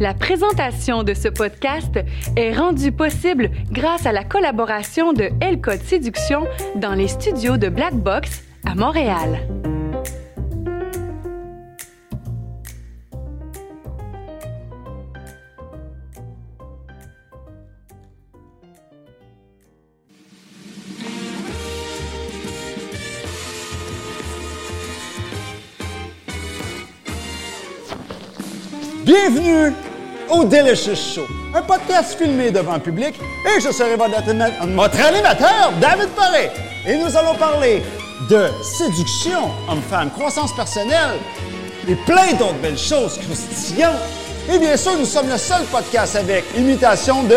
La présentation de ce podcast est rendue possible grâce à la collaboration de L Code Séduction dans les studios de Black Box à Montréal. Bienvenue au Delicious Show, un podcast filmé devant le public et je serai votre, animateur, David Paré. Et nous allons parler de séduction, homme-femme, croissance personnelle et plein d'autres belles choses croustillantes. Et bien sûr, nous sommes le seul podcast avec imitation de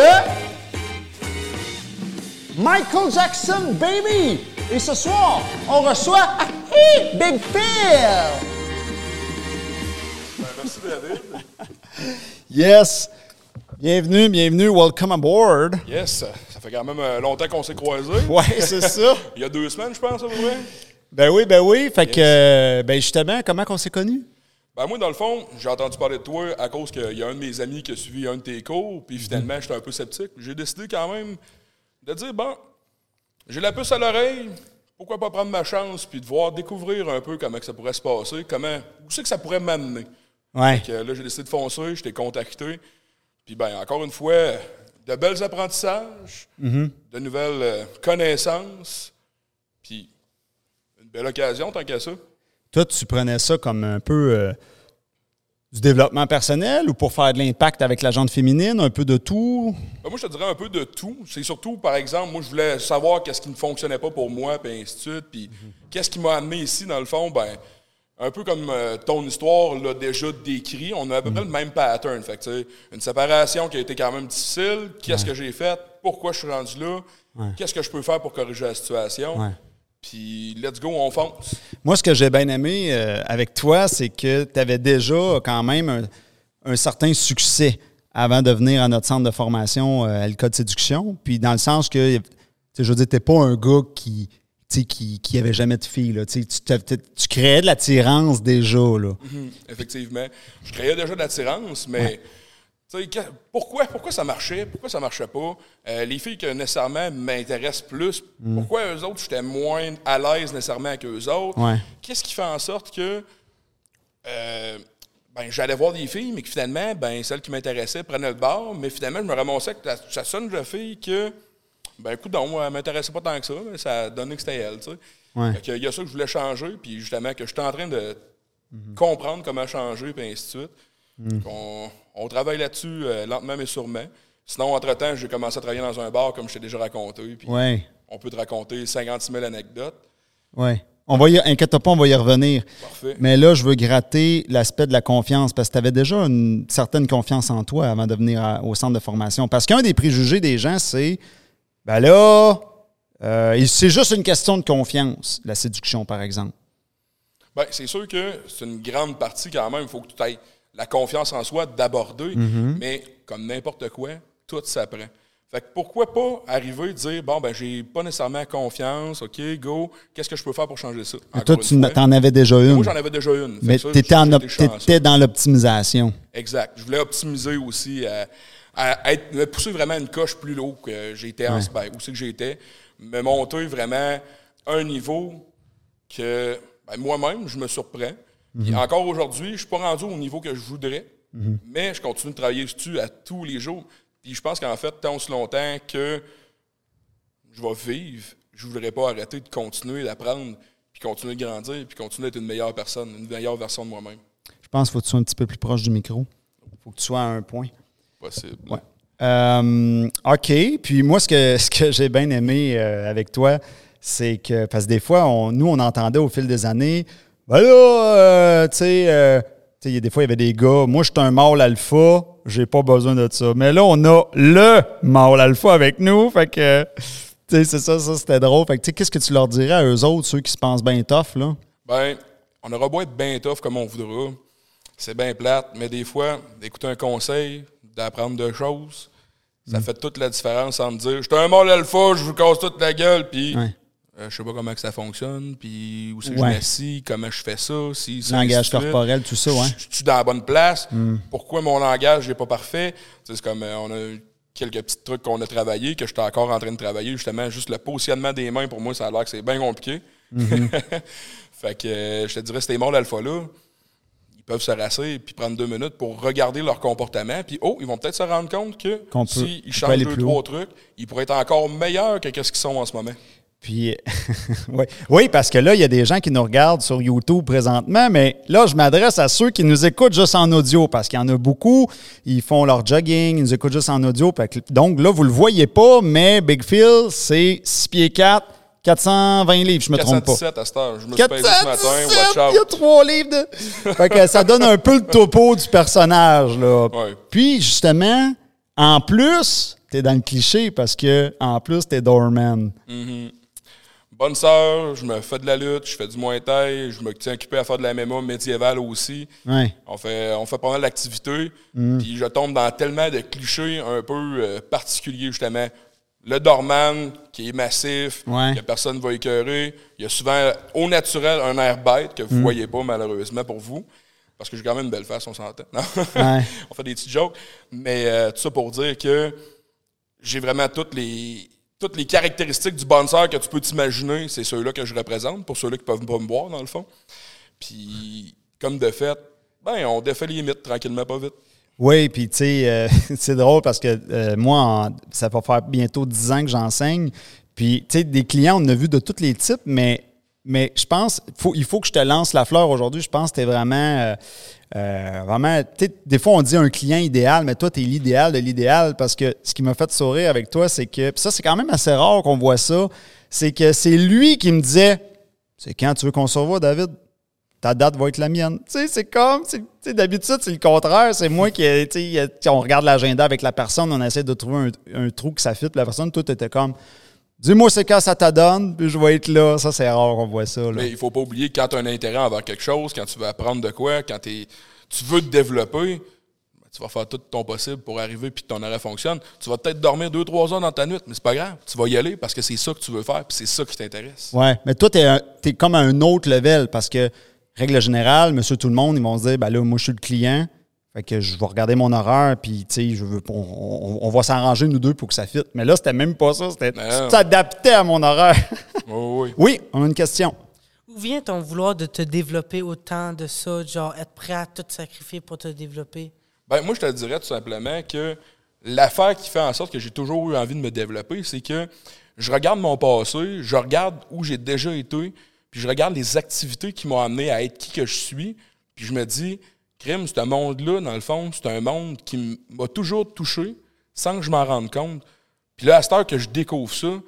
Michael Jackson, baby! Et ce soir, on reçoit Big Phil! Merci, David. Yes! Bienvenue, bienvenue, welcome aboard! Yes, ça fait quand même euh, longtemps qu'on s'est croisés. Ouais, c'est ça! Il y a deux semaines, je pense, à peu près. Ben oui, ben oui. Fait que, euh, ben justement, comment qu'on s'est connus? Ben moi, dans le fond, j'ai entendu parler de toi à cause qu'il y a un de mes amis qui a suivi un de tes cours, puis finalement, j'étais un peu sceptique. J'ai décidé quand même de dire, bon, j'ai la puce à l'oreille, pourquoi pas prendre ma chance, puis de voir, découvrir un peu comment que ça pourrait se passer, comment, où c'est que ça pourrait m'amener. Ouais. Fait que là, j'ai décidé de foncer, je t'ai contacté. Puis ben, encore une fois, de belles apprentissages, de nouvelles euh, connaissances, puis une belle occasion tant qu'à ça. Toi, tu prenais ça comme un peu euh, du développement personnel ou pour faire de l'impact avec la gente féminine, un peu de tout? Ben, moi, je te dirais un peu de tout. C'est surtout, par exemple, moi, je voulais savoir qu'est-ce qui ne fonctionnait pas pour moi, puis ainsi de suite. Puis qu'est-ce qui m'a amené ici, dans le fond, ben un peu comme euh, ton histoire l'a déjà décrit, on a à peu près le même pattern. Fait que, tu une séparation qui a été quand même difficile. Qu'est-ce que j'ai fait? Pourquoi je suis rendu là? Qu'est-ce que je peux faire pour corriger la situation? Ouais. Puis, let's go, on fonce. Moi, ce que j'ai bien aimé euh, avec toi, c'est que tu avais déjà quand même un, un certain succès avant de venir à notre centre de formation euh, à l'École de séduction. Puis dans le sens que, tu je veux dire, t'es pas un gars qui tu qui, qui avait jamais de fille. Là. Tu, tu, créais de l'attirance déjà. Là. Effectivement. Je créais déjà de l'attirance, mais pourquoi, pourquoi ça marchait? Pourquoi ça marchait pas? Euh, les filles qui nécessairement m'intéressent plus, pourquoi eux autres, j'étais moins à l'aise nécessairement avec eux autres? Ouais. Qu'est-ce qui fait en sorte que euh, ben, j'allais voir des filles, mais que finalement, ben, celles qui m'intéressaient prenaient le bord, mais finalement, je me ramassais avec la, la seule fille que, ben, écoute, donc, elle m'intéressait pas tant que ça, mais ça donnait que c'était elle, tu sais. Ouais. Fait que Il y a ça que je voulais changer, puis justement, que j'étais en train de comprendre comment changer, puis ainsi de suite. On, on travaille là-dessus euh, lentement mais sûrement. Sinon, entre-temps, j'ai commencé à travailler dans un bar, comme je t'ai déjà raconté, puis Ouais. on peut te raconter 56 000 anecdotes. Ouais. On va y, inquiète pas, on va y revenir. Parfait. Mais là, je veux gratter l'aspect de la confiance parce que tu avais déjà une certaine confiance en toi avant de venir à- au centre de formation. Parce qu'un des préjugés des gens, c'est ben là, euh, c'est juste une question de confiance, la séduction, par exemple. Ben, c'est sûr que c'est une grande partie quand même. Il faut que tu aies la confiance en soi d'aborder. Mais comme n'importe quoi, tout s'apprend. Fait que pourquoi pas arriver et dire bon ben j'ai pas nécessairement confiance, ok, go, qu'est-ce que je peux faire pour changer ça? Mais toi, tu fois. en avais déjà une. Moi j'en avais déjà une. Mais tu étais, dans l'optimisation. Exact. Je voulais optimiser aussi, euh, à être, me pousser vraiment une coche plus haut que j'étais en ben, où c'est que j'étais, me monter vraiment un niveau que ben, moi-même, je me surprends. Puis encore aujourd'hui, je suis pas rendu au niveau que je voudrais, mais je continue de travailler dessus à tous les jours. Puis je pense qu'en fait, tant aussi longtemps que je vais vivre, je voudrais pas arrêter de continuer d'apprendre, puis continuer de grandir, puis continuer d'être une meilleure personne, une meilleure version de moi-même. Je pense qu'il faut que tu sois un petit peu plus proche du micro. Il faut que tu sois à un point. Possible. Ouais. Euh, OK. Puis moi, ce que, ce que j'ai bien aimé euh, avec toi, c'est que, parce que des fois, on, nous, on entendait au fil des années, ben là, euh, tu sais, euh, des fois, il y avait des gars, moi, je suis un mâle alpha, j'ai pas besoin de ça. Mais là, on a le mâle alpha avec nous, fait que, tu sais, c'est ça, ça, c'était drôle. Fait que, tu sais, qu'est-ce que tu leur dirais à eux autres, ceux qui se pensent bien tough, là? Ben, on aura beau être bien tough comme on voudra. C'est bien plate, mais des fois, d'écouter un conseil, d'apprendre deux choses, ça fait toute la différence entre dire Je suis un mâle alpha, je vous casse toute la gueule, puis Ouais. Euh, je sais pas comment que ça fonctionne, puis où c'est que Ouais. je m'assis, comment je fais ça, si Langage de corporel, tout ça, ouais. Je suis dans la bonne place. Pourquoi mon langage n'est pas parfait? C'est comme, euh, on a quelques petits trucs qu'on a travaillé, que j'étais encore en train de travailler, justement, juste le positionnement des mains, pour moi, ça a l'air que c'est bien compliqué. fait que, euh, je te dirais, ces morts d'alpha-là, ils peuvent se rasser puis prendre deux minutes pour regarder leur comportement. Puis, oh, ils vont peut-être se rendre compte que s'ils changent deux, trois haut. trucs, ils pourraient être encore meilleurs que ce qu'ils sont en ce moment. Puis, oui. oui, parce que là, il y a des gens qui nous regardent sur YouTube présentement, mais là, je m'adresse à ceux qui nous écoutent juste en audio, parce qu'il y en a beaucoup, ils font leur jogging, ils nous écoutent juste en audio. Donc là, vous le voyez pas, mais Big Phil, c'est 6 pieds 4, 420 livres, je me trompe pas. 417 à cette heure. Je me suis ce matin. 417, Watch il y a trois livres de... fait que ça donne un peu le topo du personnage, là. Ouais. Puis, justement, en plus, t'es dans le cliché parce que, en plus, t'es doorman. Bonne sœur, je me fais de la lutte, je fais du Muay Thai, je me tiens occupé à faire de la MMA médiévale aussi. Ouais. On fait, on fait pas mal d'activités. Puis je tombe dans tellement de clichés un peu euh, particuliers, justement. Le dorman, qui est massif, Ouais. que personne ne va écœurer. Il y a souvent, au naturel, un air bête que vous ne voyez pas, malheureusement, pour vous. Parce que j'ai quand même une belle face, on s'entend. Ouais. on fait des petites jokes. Mais euh, tout ça pour dire que j'ai vraiment toutes les, toutes les caractéristiques du bonsoir que tu peux t'imaginer. C'est ceux-là que je représente, pour ceux-là qui peuvent pas me voir, dans le fond. Puis, comme de fait, ben, on défait les mythes tranquillement, pas vite. Oui, puis tu sais, euh, c'est drôle parce que euh, moi, ça va faire bientôt 10 ans que j'enseigne. Puis, tu sais, des clients, on a vu de tous les types, mais, mais je pense, il faut que je te lance la fleur aujourd'hui. Je pense que tu vraiment, euh, vraiment, tu sais, des fois, on dit un client idéal, mais toi, tu es l'idéal de l'idéal parce que ce qui m'a fait sourire avec toi, c'est que, ça, c'est quand même assez rare qu'on voit ça, c'est que c'est lui qui me disait, c'est quand tu veux qu'on se revoie, David? Ta date va être la mienne. Tu sais, c'est comme, tu d'habitude, c'est le contraire. C'est moi qui, tu sais, tu sais, on regarde l'agenda avec la personne, on essaie de trouver un, un trou qui s'affite. La personne, tout était comme, dis-moi c'est quand ça te donne, puis je vais être là. Ça, c'est rare qu'on voit ça. Là. Mais il faut pas oublier que quand tu as un intérêt envers quelque chose, quand tu veux apprendre de quoi, quand tu veux te développer, tu vas faire tout ton possible pour arriver puis que ton arrêt fonctionne. Tu vas peut-être dormir deux, trois heures dans ta nuit, mais c'est pas grave. Tu vas y aller parce que c'est ça que tu veux faire puis c'est ça qui t'intéresse. Ouais, mais toi, t'es, un- t'es comme à un autre level parce que, règle générale, monsieur tout le monde, ils vont se dire, ben là, moi, je suis le client. Fait que je vais regarder mon horaire, puis tu sais, je veux, on, on- on va s'arranger nous deux pour que ça fitte. Mais là, c'était même pas ça. C'était, tu t'adaptais à mon horaire. Oui, oui. oui, on a une question. Où vient ton vouloir de te développer autant de ça, genre être prêt à tout sacrifier pour te développer? Ben, moi, je te dirais tout simplement que l'affaire qui fait en sorte que j'ai toujours eu envie de me développer, c'est que je regarde mon passé, je regarde où j'ai déjà été, puis je regarde les activités qui m'ont amené à être qui que je suis, puis je me dis, crime, ce monde-là, dans le fond, c'est un monde qui m'a toujours touché sans que je m'en rende compte. Puis là, à cette heure que je découvre ça,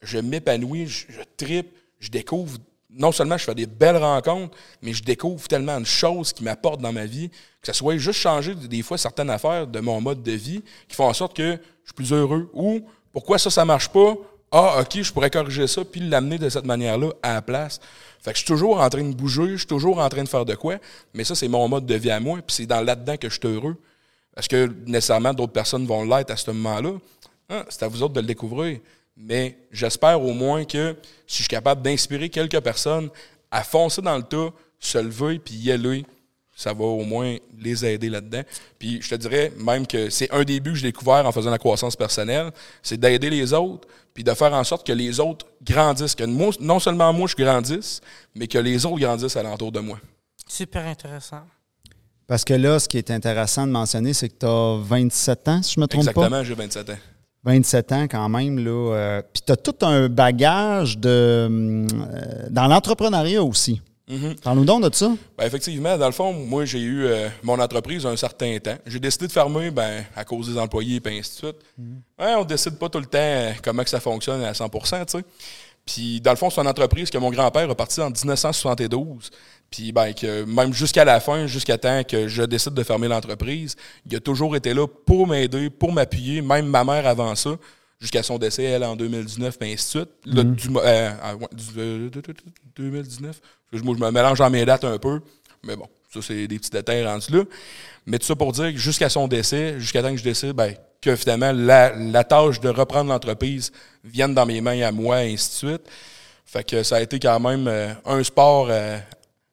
je m'épanouis, je, tripe, je découvre. Non seulement je fais des belles rencontres, mais je découvre tellement de choses qui m'apportent dans ma vie, que ça soit juste changer des fois certaines affaires de mon mode de vie qui font en sorte que je suis plus heureux. Ou pourquoi ça, ça marche pas? Ah, ok, je pourrais corriger ça puis l'amener de cette manière-là à la place. Fait que je suis toujours en train de bouger, je suis toujours en train de faire de quoi, mais ça, c'est mon mode de vie à moi, puis c'est dans là-dedans que je suis heureux. Est-ce que nécessairement d'autres personnes vont l'être à ce moment-là? Hein, c'est à vous autres de le découvrir. Mais j'espère au moins que si je suis capable d'inspirer quelques personnes à foncer dans le tas, se lever puis y aller, ça va au moins les aider là-dedans. Puis je te dirais même que c'est un des buts que j'ai découvert en faisant la croissance personnelle, c'est d'aider les autres, puis de faire en sorte que les autres grandissent, que moi- non seulement moi je grandisse, mais que les autres grandissent alentour de moi. Super intéressant. Parce que là, ce qui est intéressant de mentionner, c'est que tu as 27 ans, si je me trompe pas. Exactement, j'ai 27 ans. 27 ans quand même. Là, euh, Puis tu as tout un bagage de, euh, dans l'entrepreneuriat aussi. Parle-nous donc de ça. Ben, effectivement, dans le fond, moi, j'ai eu euh, mon entreprise un certain temps. J'ai décidé de fermer ben, à cause des employés et ainsi de suite. Ouais, on décide pas tout le temps euh, comment que ça fonctionne à 100 tu sais. Puis, dans le fond, c'est une entreprise que mon grand-père a parti en 1972. Puis, ben, que même jusqu'à la fin, jusqu'à temps que je décide de fermer l'entreprise, il a toujours été là pour m'aider, pour m'appuyer, même ma mère avant ça, jusqu'à son décès, elle, en 2019, et ainsi de suite. Là, du mo- euh, ah, du- euh, 2019. Moi, je me mélange dans mes dates un peu, mais bon, ça, c'est des petits détails rendus là. Mais tout ça pour dire que jusqu'à son décès, jusqu'à temps que je décide, ben, que finalement, la, la tâche de reprendre l'entreprise vienne dans mes mains à moi, et ainsi de suite. Fait que ça a été quand même euh, un sport euh,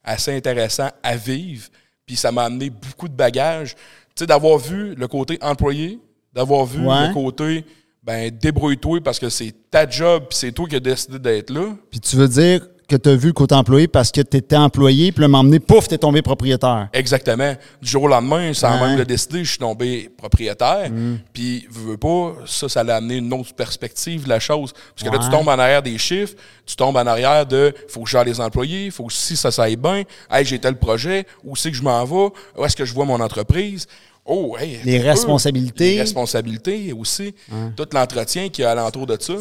assez intéressant à vivre. Puis ça m'a amené beaucoup de bagages. Tu sais, d'avoir vu le côté employé, d'avoir vu Ouais. le côté ben débrouille-toi parce que c'est ta job c'est toi qui as décidé d'être là. Puis tu veux dire que tu as vu le côté employé parce que tu étais employé, puis le m'emmener, pouf, t'es tombé propriétaire. Exactement. Du jour au lendemain, sans Ouais. même le décider, je suis tombé propriétaire. Puis, veux, veux pas, ça, ça l'a amené une autre perspective de la chose. Parce que là, tu tombes en arrière des chiffres, tu tombes en arrière de faut que je gère les employés, faut que si ça, ça aille bien, hey, j'ai tel projet, où c'est que je m'en vais, où est-ce que je vois mon entreprise? Oh, hey, Les responsabilités. Les responsabilités aussi. Tout l'entretien qui est alentour de ça.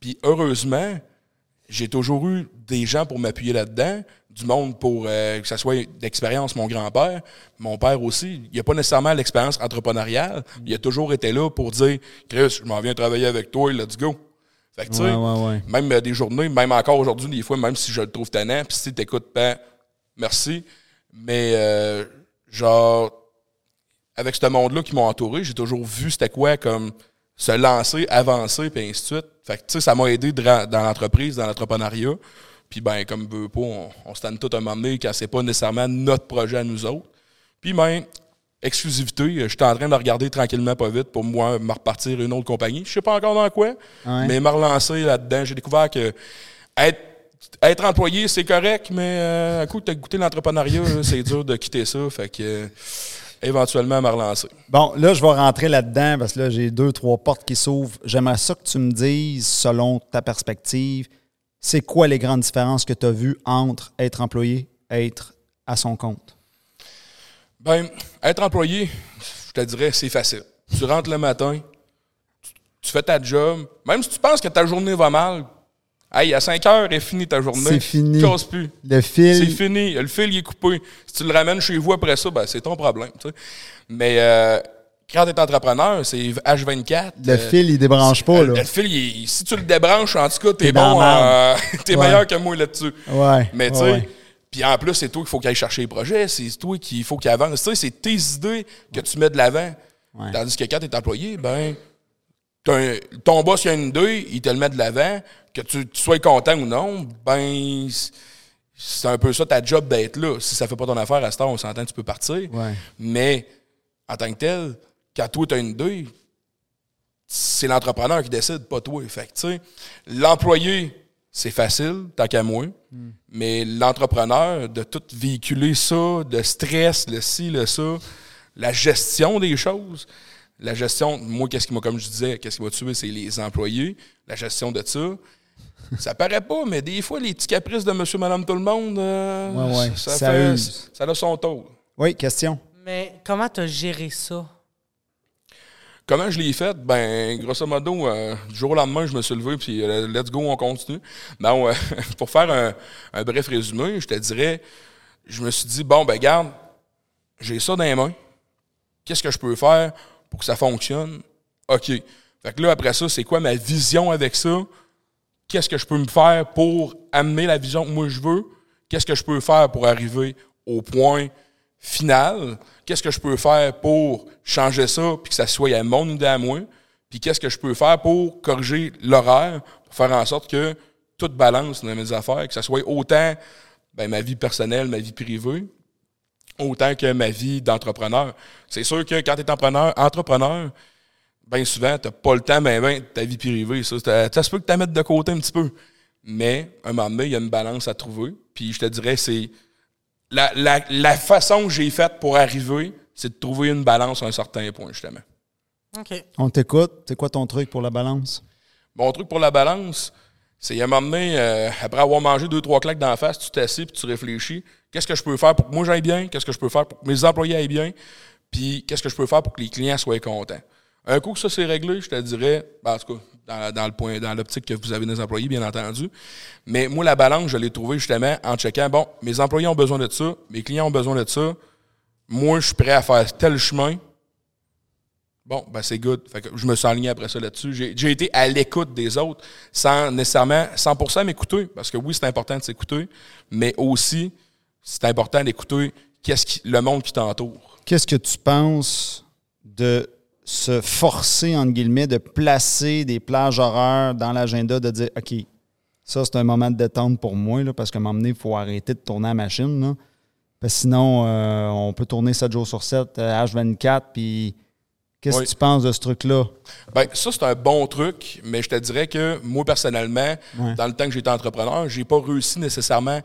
Puis, heureusement, j'ai toujours eu des gens pour m'appuyer là-dedans, du monde pour euh, que ce soit d'expérience, mon grand-père, mon père aussi. Il n'a pas nécessairement l'expérience entrepreneuriale. Il a toujours été là pour dire Chris, je m'en viens travailler avec toi, let's go. Fait que, tu sais, Ouais, ouais, ouais. même euh, des journées, même encore aujourd'hui, des fois, même si je le trouve tannant, puis si tu n'écoutes pas, merci. Mais, euh, genre, avec ce monde-là qui m'a entouré, j'ai toujours vu c'était quoi comme se lancer, avancer, puis ainsi de suite. Fait que, tu sais, ça m'a aidé dans l'entreprise, dans l'entrepreneuriat. Puis, ben, comme veut pas, on, on se tente tout à un moment donné quand c'est pas nécessairement notre projet à nous autres. Puis, ben, exclusivité, euh, j'étais en train de regarder tranquillement, pas vite, pour moi, me repartir une autre compagnie. Je sais pas encore dans quoi, Ouais. mais me relancer là-dedans. J'ai découvert que être, être employé, c'est correct, mais euh, à coup, tu as goûté l'entrepreneuriat, c'est dur de quitter ça. Fait que, euh, éventuellement, me relancer. Bon, là, je vais rentrer là-dedans parce que là, j'ai deux, trois portes qui s'ouvrent. J'aimerais ça que tu me dises, selon ta perspective, c'est quoi les grandes différences que tu as vues entre être employé et être à son compte? Ben, être employé, je te dirais, c'est facile. Tu rentres le matin, tu, tu fais ta job. Même si tu penses que ta journée va mal, hey, à 5 heures est fini ta journée. C'est fini. Tu casses plus. Le fil. C'est fini. Le fil il est coupé. Si tu le ramènes chez vous après ça, ben, c'est ton problème. tu sais. Mais euh, quand tu es entrepreneur, c'est H24. Le euh, fil, il débranche pas, le, là. le fil, il si tu le débranches, en tout cas, t'es bon. euh, t'es Ouais. meilleur que moi là-dessus. Ouais. Mais tu sais, ouais. puis en plus, c'est toi qu'il faut qu'il aille chercher les projets, c'est toi qu'il faut qu'il avance. Tu sais, c'est tes idées que tu mets de l'avant. Tandis que quand tu es employé, ben, ton boss il a une idée, il te le met de l'avant, que tu, tu sois content ou non, ben, c'est- un peu ça ta job d'être là. Si ça fait pas ton affaire à ce temps, on s'entend, tu peux partir. Ouais. Mais en tant que tel, quand toi, tu as une idée, c'est l'entrepreneur qui décide, pas toi. Fait tu sais, l'employé, c'est facile, tant qu'à moi. Mais l'entrepreneur, de tout véhiculer ça, le stress, le ci, le ça, la gestion des choses, la gestion, moi, qu'est-ce qui m'a, comme je disais, qu'est-ce qui m'a tué, c'est les employés, la gestion de ça. Ça paraît pas, mais des fois, les petits caprices de monsieur, madame, tout le monde, euh, Ouais, ouais, ça, ça fait, use. ça a son tour. Oui, question. Mais comment tu as géré ça? Comment je l'ai fait? Ben, grosso modo, euh, du jour au lendemain, je me suis levé, puis euh, let's go, on continue. Non, euh, pour faire un, un bref résumé, je te dirais, je me suis dit, bon, ben, garde, j'ai ça dans les mains. Qu'est-ce que je peux faire? Pour que ça fonctionne? OK. Fait que là, après ça, c'est quoi ma vision avec ça? Qu'est-ce que je peux me faire pour amener la vision que moi je veux? Qu'est-ce que je peux faire pour arriver au point final? Qu'est-ce que je peux faire pour changer ça puis que ça soit à mon idée à moi? Puis qu'est-ce que je peux faire pour corriger l'horaire, pour faire en sorte que tout balance dans mes affaires, que ça soit autant ben, ma vie personnelle, ma vie privée, autant que ma vie d'entrepreneur. C'est sûr que quand tu es entrepreneur, entrepreneur, bien souvent, tu n'as pas le temps ben, ben, de ta vie privée. Ça, ça, ça se peut que tu la mettes de côté un petit peu. Mais, un moment donné, il y a une balance à trouver. Puis je te dirais, c'est la, la, la façon que j'ai faite pour arriver, c'est de trouver une balance à un certain point, justement. OK. On t'écoute. C'est quoi ton truc pour la balance? Mon truc pour la balance, c'est à un moment donné, euh, après avoir mangé deux, trois claques d'en face, tu t'assis puis tu réfléchis. Qu'est-ce que je peux faire pour que moi j'aille bien? Qu'est-ce que je peux faire pour que mes employés aillent bien? Puis qu'est-ce que je peux faire pour que les clients soient contents? Un coup que ça c'est réglé, je te dirais, ben, en tout cas, dans, dans le point, dans l'optique que vous avez des employés, bien entendu. Mais moi, la balance, je l'ai trouvée justement en checkant, bon, mes employés ont besoin de ça, mes clients ont besoin de ça. Moi, je suis prêt à faire tel chemin. Bon, ben c'est good. Fait que je me suis aligné après ça là-dessus. J'ai, été à l'écoute des autres sans nécessairement 100% m'écouter, parce que oui, c'est important de s'écouter, mais aussi, c'est important d'écouter qu'est-ce qui, le monde qui t'entoure. Qu'est-ce que tu penses de se forcer, entre guillemets, de placer des plages horaires dans l'agenda, de dire, OK, Ça, c'est un moment de détente pour moi, là, parce moment donné, il faut arrêter de tourner la machine. Parce que sinon, euh, on peut tourner 7 jours sur 7, euh, H24, puis qu'est-ce Oui. que tu penses de ce truc-là? Ben, ça, c'est un bon truc, mais je te dirais que moi, personnellement, dans le temps que j'étais entrepreneur, j'ai pas réussi nécessairement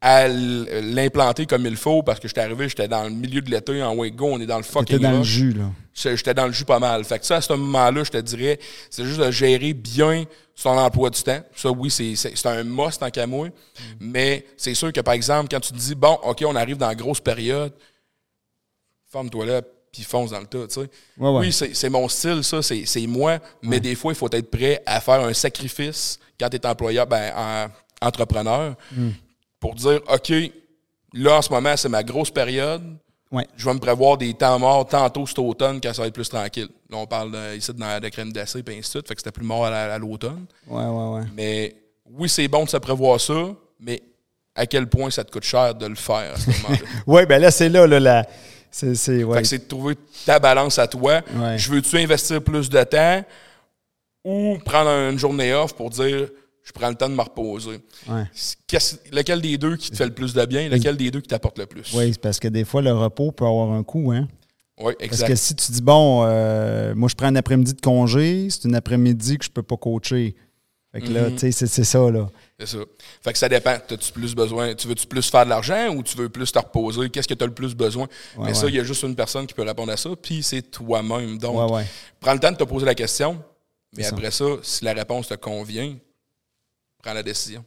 à l'implanter comme il faut parce que j'étais arrivé, j'étais dans le milieu de l'été en way go, on est dans le fucking dans le jus, là. J'étais dans le jus pas mal. Fait que ça, à ce moment-là, je te dirais, c'est juste de gérer bien son emploi du temps. Ça, oui, c'est un must en moi. Mais c'est sûr que, par exemple, quand tu te dis, bon, OK, on arrive dans la grosse période, forme-toi là, puis fonce dans le tas, tu sais. Ouais, ouais. Oui, c'est mon style, ça, c'est moi. Mais des fois, il faut être prêt à faire un sacrifice quand tu es employeur, ben, en- entrepreneur, Hmm. pour dire, OK, là, en ce moment, c'est ma grosse période je vais me prévoir des temps morts tantôt cet automne quand ça va être plus tranquille. Là, on parle de, ici de, de crème glacée et ainsi de suite, fait que c'était plus mort à, à l'automne. Mais oui, c'est bon de se prévoir ça, mais à quel point ça te coûte cher de le faire à ce moment-là? Ouais, ben là, c'est là, là, la. C'est, c'est, ouais. Fait que c'est de trouver ta balance à toi. Ouais. Je veux-tu investir plus de temps ou prendre une journée off pour dire je prends le temps de me reposer? Ouais. Lequel des deux qui te fait le plus de bien, lequel des deux qui t'apporte le plus? Oui, c'est parce que des fois, le repos peut avoir un coût, hein? Oui, Parce exact. que si tu dis, bon, euh, moi, je prends un après-midi de congé, c'est un après-midi que je peux pas coacher. Fait que là, Mhm. tu sais, c'est, c'est ça, là. C'est ça. Fait que ça dépend. As-tu plus besoin? Tu veux-tu plus faire de l'argent ou tu veux plus te reposer? Qu'est-ce que tu as le plus besoin? Ouais, Mais ça, il y a juste une personne qui peut répondre à ça, puis c'est toi-même. Donc, Ouais, ouais. prends le temps de te poser la question, mais ça. après ça, si la réponse te convient, prends la décision.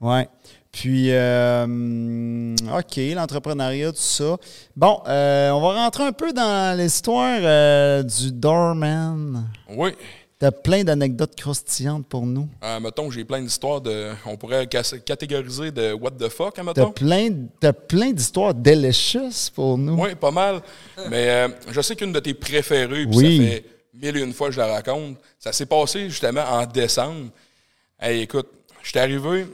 Ouais. Puis, euh, OK, l'entrepreneuriat, tout ça. Bon, euh, on va rentrer un peu dans l'histoire euh, du doorman. Oui. T'as plein d'anecdotes croustillantes pour nous. Euh, mettons, j'ai plein d'histoires de. On pourrait catégoriser de what the fuck, hein, T'as mettons. plein, t'as plein d'histoires delicious pour nous. Oui, pas mal. Mais euh, je sais qu'une de tes préférées, puis Oui. ça fait mille et une fois que je la raconte, ça s'est passé justement en décembre. Hey, écoute, je suis arrivé,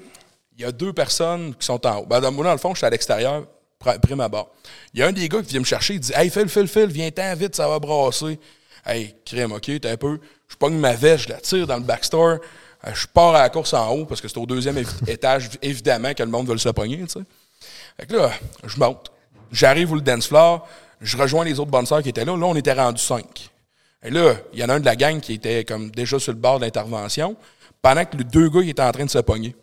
il y a deux personnes qui sont en haut. Ben, dans, moi, dans le fond, je suis à l'extérieur, pr- prime abord. Il y a un des gars qui vient me chercher, il dit Hey, Phil, Phil, Phil, viens-t'en vite, ça va brasser. Hey, crème, OK, t'es un peu. Je pogne ma veste, je la tire dans le backstore. Euh, Je pars à la course en haut parce que c'est au deuxième étage, évidemment, que le monde veut se pogner, tu sais. Fait que là, je monte. J'arrive au dance floor. Je rejoins les autres bonnes sœurs qui étaient là. Là, on était rendus cinq. Et là, il y en a un de la gang qui était comme déjà sur le bord de l'intervention, pendant que les deux gars ils étaient en train de se pogner.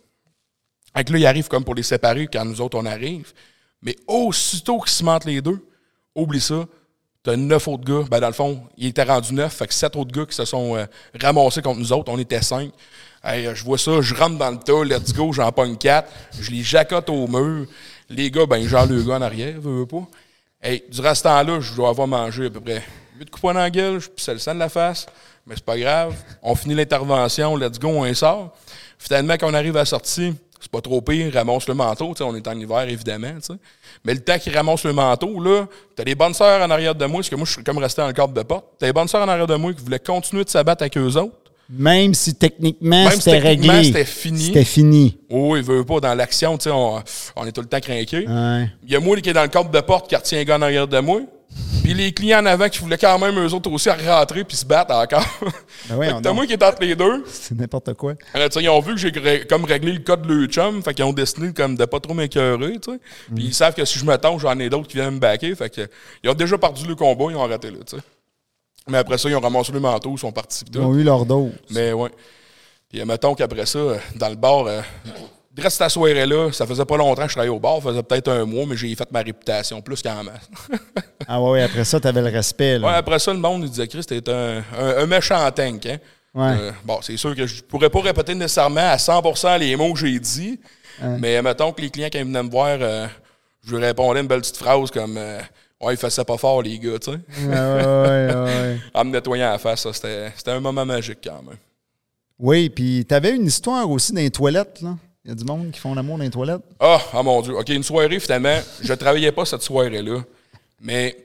Fait que là, ils arrivent comme pour les séparer quand nous autres on arrive. Mais aussitôt qu'ils se mentent les deux, oublie ça, t'as neuf autres gars. Ben, dans le fond, ils étaient rendus neuf, fait que sept autres gars qui se sont euh, ramassés contre nous autres. On était cinq. Hey, euh, je vois ça, je rentre dans le tas, let's go, j'en pogne quatre. Je les jacote au mur. Les gars, ben, genre le gars en arrière, veux, pas. Hey, durant ce temps-là, je dois avoir mangé à peu près 8 coups dans la gueule, je pissais le sang de la face, mais c'est pas grave. On finit l'intervention, let's go, on sort. Finalement, quand on arrive à la sortie, c'est pas trop pire, il ramasse le manteau, tu sais, on est en hiver évidemment, tu sais. Mais le temps qu'il ramasse le manteau, là, t'as des bonnes sœurs en arrière de moi, parce que moi, je suis comme resté dans le cadre de porte. T'as des bonnes sœurs en arrière de moi qui voulaient continuer de s'abattre avec eux autres. Même si techniquement, Même si c'était techniquement, réglé. c'était fini. C'était fini. Oh, il veut pas dans l'action, tu sais, on, on est tout le temps craqué. Ouais. Il y a moi qui est dans le cadre de porte qui retient un gars en arrière de moi. Puis les clients en avant qui voulaient quand même eux autres aussi rentrer puis se battre encore. Ben ouais, t'as moi qui est entre les deux. C'est n'importe quoi. Alors, sais, ils ont vu que j'ai comme réglé le code de leur chum, fait qu'ils ont décidé comme de pas trop m'écœurer, tu sais. Puis ils savent que si je me tente, j'en ai d'autres qui viennent me backer, fait que ils ont déjà perdu le combat, ils ont arrêté là, tu sais. Mais après ça, ils ont ramassé le manteau, ils sont partis Ils ont eu leur dose. Mais ouais. Puis mettons qu'après ça, euh, dans le bar, euh, reste cette soirée-là, ça faisait pas longtemps que je travaillais au bar, ça faisait peut-être un mois, mais j'ai fait ma réputation plus qu'en masse. Ah ouais, après ça, t'avais le respect. Là. Ouais, après ça, le monde il disait Chris, t'es un, un, un méchant tank, hein. Ouais. Euh, bon, c'est sûr que je pourrais pas répéter nécessairement à 100% les mots que j'ai dit, mais mettons que les clients, quand ils venaient me voir, euh, je lui répondais une belle petite phrase comme euh, Ouais, il faisait pas fort, les gars, tu sais. Ouais, ouais, ouais. En me nettoyant la face, ça, c'était c'était un moment magique quand même. Oui, puis t'avais une histoire aussi dans les toilettes, là. Il y a du monde qui font l'amour dans les toilettes. Ah, ah mon Dieu. OK, une soirée, finalement, je travaillais pas cette soirée-là, mais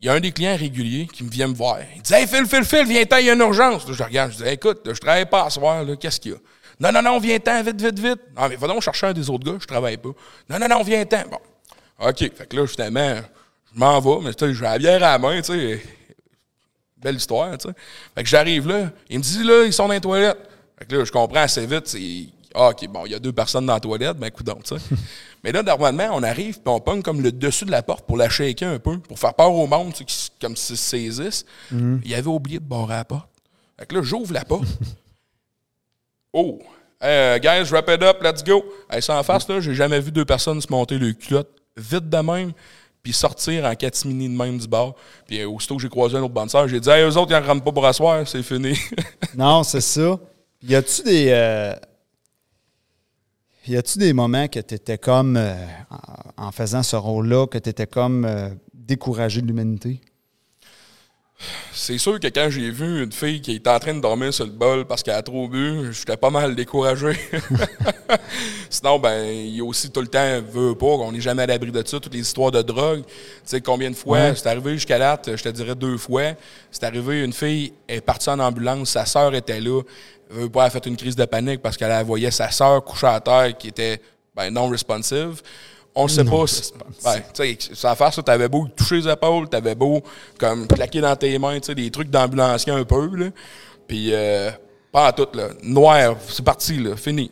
il y a un des clients réguliers qui me vient me voir. Il dit Hey, Phil, Phil, Phil, viens-t'en, il y a une urgence. Là, je regarde, je dis Écoute, je travaille pas à soir, qu'est-ce qu'il y a? Non, non, non, viens-t'en, vite, vite, vite. Non, mais va donc chercher un des autres gars, je travaille pas. Non, non, non, viens-t'en. Bon. OK, fait que là, finalement, je m'en vais, mais tu sais, j'ai la bière à la main, tu sais. Belle histoire, tu sais. Fait que j'arrive là, il me dit là, ils sont dans les toilettes. Fait que là, je comprends assez vite, Ah, OK, bon, il y a deux personnes dans la toilette, ben écoute donc, tu sais. Mais là, normalement, on arrive, puis on pogne comme le dessus de la porte pour la shaker un peu, pour faire peur au monde, tu sais, qui- comme s'ils se saisissent. Il avait oublié de barrer la porte. Fait que là, j'ouvre la porte. oh! Hey, uh, guys, wrap it up, let's go! Hey, ça en face, là, j'ai jamais vu deux personnes se monter le culotte vite de même, puis sortir en catimini de même du bar. Puis euh, aussitôt que j'ai croisé un autre bandeur, j'ai dit, hey, eux autres, ils en rentrent pas pour asseoir, c'est fini. Non, c'est ça. Y a-tu des. euh, y a-tu des moments que tu étais comme, euh, en, faisant ce rôle-là, que tu étais comme euh, découragé de l'humanité? C'est sûr que quand j'ai vu une fille qui était en train de dormir sur le bol parce qu'elle a trop bu, j'étais pas mal découragé. Sinon, ben, il y a aussi tout le temps, veut pas, qu'on n'est jamais à l'abri de ça, toutes les histoires de drogue. Tu sais, combien de fois, Ouais. c'est arrivé jusqu'à là, je te dirais deux fois, c'est arrivé, une fille est partie en ambulance, sa sœur était là, veut pas, elle a fait une crise de panique parce qu'elle voyait sa sœur couchée à terre qui était ben, non responsive. On ne sait pas. si- Ben, tu sais, ça faire ça, t'avais beau toucher les épaules, t'avais beau comme claquer dans tes mains, tu sais, des trucs d'ambulancier un peu, là. Puis, euh, pas en tout, là. Noir, c'est parti, là, fini.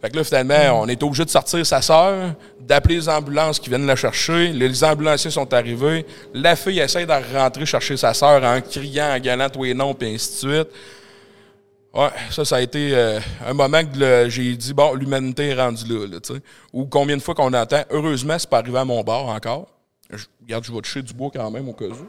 Fait que là, finalement, on est obligé de sortir sa sœur, d'appeler les ambulances qui viennent la chercher. Les ambulanciers sont arrivés. La fille essaie de rentrer chercher sa sœur en criant, en galant tous les noms, puis ainsi de suite. Ouais, ça, ça a été euh, un moment que j'ai dit, bon, l'humanité est rendue là, là tu sais. Ou combien de fois qu'on entend, heureusement, c'est pas arrivé à mon bar encore. Je, regarde, je vais toucher du bois quand même au cas où.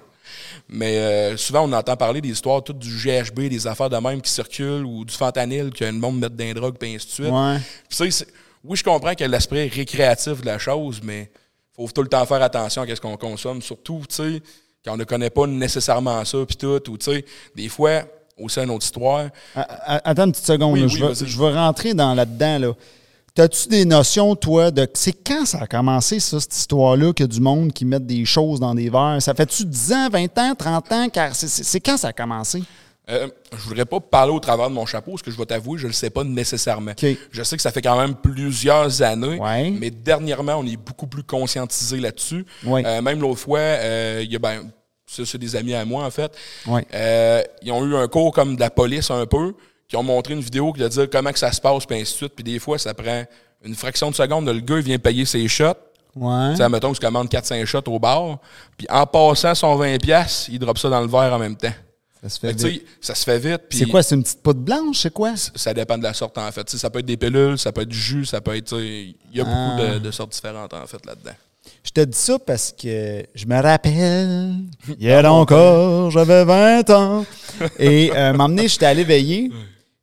Mais euh, souvent, on entend parler des histoires toutes du GHB, des affaires de même qui circulent, ou du fentanyl que le monde met dans les drogues, puis ainsi de suite. Ouais. Puis oui, je comprends qu'il y a l'aspect récréatif de la chose, mais faut tout le temps faire attention à ce qu'on consomme, surtout, tu sais, quand on ne connaît pas nécessairement ça, puis tout, ou tu sais, des fois, aussi une autre histoire, Attends une petite seconde. Oui, là. oui, je, veux, vas-y. je veux rentrer dans là-dedans. Là. T'as-tu des notions, toi, de. C'est quand ça a commencé, ça, cette histoire-là, qu'il y a du monde qui met des choses dans des verres? Ça fait-tu 10 ans, 20 ans, 30 ans? Car c'est- quand ça a commencé? Euh, je voudrais pas parler au travers de mon chapeau, parce que je vais t'avouer, je le sais pas nécessairement. Je sais que ça fait quand même plusieurs années, Ouais. mais dernièrement, on est beaucoup plus conscientisé là-dessus. Ouais. Euh, même l'autre fois, euh, il y a ben, c'est des amis à moi, en fait. Ouais. Euh, ils ont eu un cours comme de la police un peu, qui ont montré une vidéo qui a dit comment que ça se passe, puis ainsi de suite. Puis des fois, ça prend une fraction de seconde, le gars, il vient payer ses shots. Ouais. Tu sais, mettons qu'il commande 4-5 shots au bar, puis en passant son 20$, il drop ça dans le verre en même temps. Ça se Fait fait que, tu vite. ça se fait vite. C'est quoi? C'est une petite poudre blanche? C'est quoi? Ça dépend de la sorte, en fait. Tu ça peut être des pilules, ça peut être du jus, ça peut être. tu Il y a Ah. beaucoup de, de sortes différentes, en fait, là-dedans. Je te dis ça parce que je me rappelle, hier encore, j'avais 20 ans. Et euh, m'emmener, j'étais allé veiller.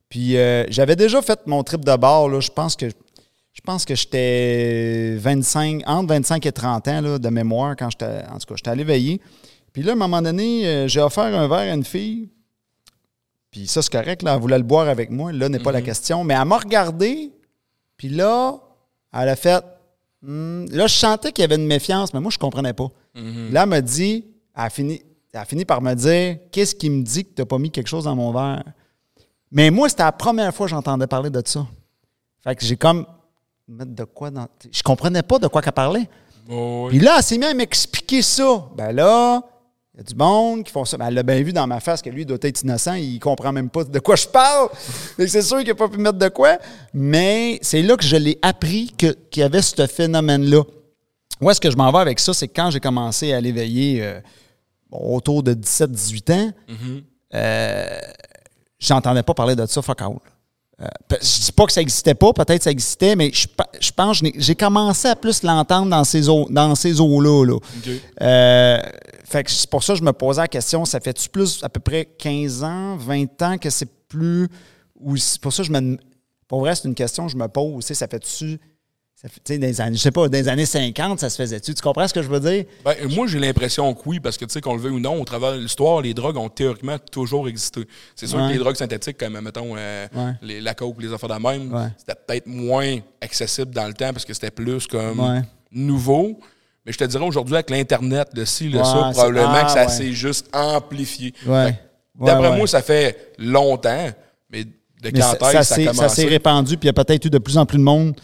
Puis euh, j'avais déjà fait mon trip de bar. Là. Je pense que je pense que j'étais 25, entre 25 et 30 ans là, de mémoire quand j'étais. En tout cas, j'étais allé veiller. Puis là, à un moment donné, euh, j'ai offert un verre à une fille. Puis ça, c'est correct, là, elle voulait le boire avec moi. Là n'est pas la question. Mais elle m'a regardé. Puis là, elle a fait. Hmm. Là, je sentais qu'il y avait une méfiance, mais moi, je comprenais pas. Là, elle m'a dit, elle a, fini, elle a fini par me dire Qu'est-ce qui me dit que tu n'as pas mis quelque chose dans mon verre? Mais moi, c'était la première fois que j'entendais parler de ça. Fait que j'ai comme. Mettre de quoi dans. Je comprenais pas de quoi qu'elle parlait. Puis là, elle s'est mise à m'expliquer ça. Ben là, il y a du monde qui font ça. Ben, elle l'a bien vu dans ma face que lui doit être innocent. Il comprend même pas de quoi je parle. C'est sûr qu'il n'a pas pu mettre de quoi. Mais c'est là que je l'ai appris qu'il y avait ce phénomène-là. Où est-ce que je m'en vais avec ça? C'est que quand j'ai commencé à aller veiller euh, autour de 17-18 ans, euh, j'entendais pas parler de ça, fuck all. Euh, je dis pas que ça existait pas, peut-être ça existait, mais je, je pense que j'ai commencé à plus l'entendre dans ces eaux, dans ces eaux-là. là. Euh, fait que c'est pour ça que je me posais la question, ça fait-tu plus à peu près 15 ans, 20 ans que c'est plus. Ou c'est pour ça que je me. Pour vrai, c'est une question que je me pose. Ça fait-tu. Ça les années, je sais pas, dans les années 50, ça se faisait-tu? Tu comprends ce que je veux dire? Ben, moi, j'ai l'impression que oui, parce que, tu sais, qu'on le veut ou non, au travers de l'histoire, les drogues ont théoriquement toujours existé. C'est sûr Ouais. que les drogues synthétiques, comme, mettons, euh, Ouais. les, la coke, les affaires de même, Ouais. c'était peut-être moins accessible dans le temps parce que c'était plus comme nouveau. Mais je te dirais aujourd'hui, avec l'Internet, le ci, le ça, probablement ah, que ça s'est juste amplifié. D'après moi, ça fait longtemps, mais de Mais quand ça, ça s'est répandu, puis il y a peut-être eu de plus en plus de monde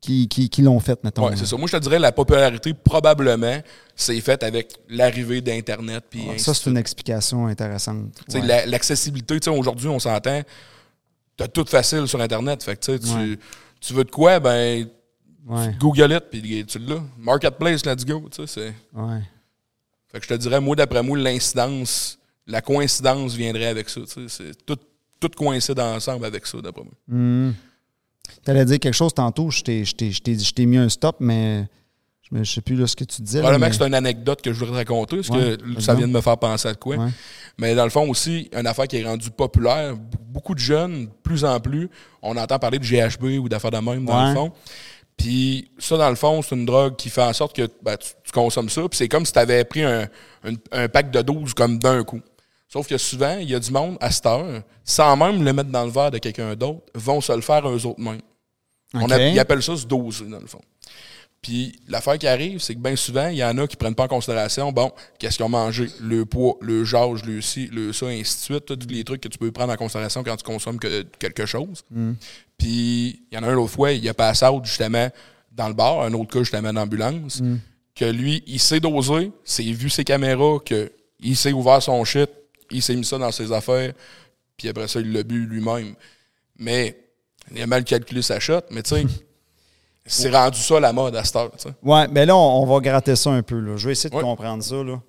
qui, qui, qui l'ont fait, mettons. Ouais, c'est ça. Moi, je te dirais la popularité, probablement, c'est faite avec l'arrivée d'Internet. puis ça, c'est une explication intéressante. Tu sais, Ouais. la- L'accessibilité, tu sais, aujourd'hui, on s'entend. t'as tout facile sur Internet. Fait que, tu tu, Ouais. tu veux de quoi, ben, Ouais. Google it, puis tu l'as. Marketplace, let's go, tu sais, c'est... Ouais. Fait que je te dirais, moi, d'après moi, l'incidence, la coïncidence viendrait avec ça, tu sais, tout, tout coïncide ensemble avec ça, d'après moi. Tu allais dire quelque chose tantôt, je t'ai- mis un stop, mais je ne sais plus là, ce que tu disais. Probablement mais- que c'est une anecdote que je voudrais te raconter, parce Ouais, que ça vient de me faire penser à de quoi. Ouais. Mais dans le fond aussi, une affaire qui est rendue populaire, beaucoup de jeunes, de plus en plus, on entend parler de GHB ou d'affaires de même, dans Ouais. le fond. Puis ça, dans le fond, c'est une drogue qui fait en sorte que ben, tu, tu consommes ça, puis c'est comme si tu avais pris un, un- un pack de 12 comme d'un coup. Sauf que souvent, il y a du monde à cette heure, sans même le mettre dans le verre de quelqu'un d'autre, vont se le faire eux autres mêmes. On OK. a- ils appellent ça se doser, dans le fond. Puis l'affaire qui arrive, c'est que bien souvent, il y en a qui prennent pas en considération, bon, qu'est-ce qu'ils ont mangé, le poids, le jage, le ci, le ça, et ainsi de suite, tous les trucs que tu peux prendre en considération quand tu consommes que- quelque chose. Puis il y en a un l'autre fois, il a passé out justement dans le bar, un autre cas justement d'ambulance, que lui, il s'est dosé, s'est vu ses caméras, que il s'est ouvert son shit, il s'est mis ça dans ses affaires, puis après ça, il l'a bu lui-même. Mais il a mal calculé sa shot, mais tu sais, c'est rendu ça la mode à cette heure. Ouais, mais là, on, on va gratter ça un peu. Là. Je vais essayer de Ouais. comprendre ça. Là.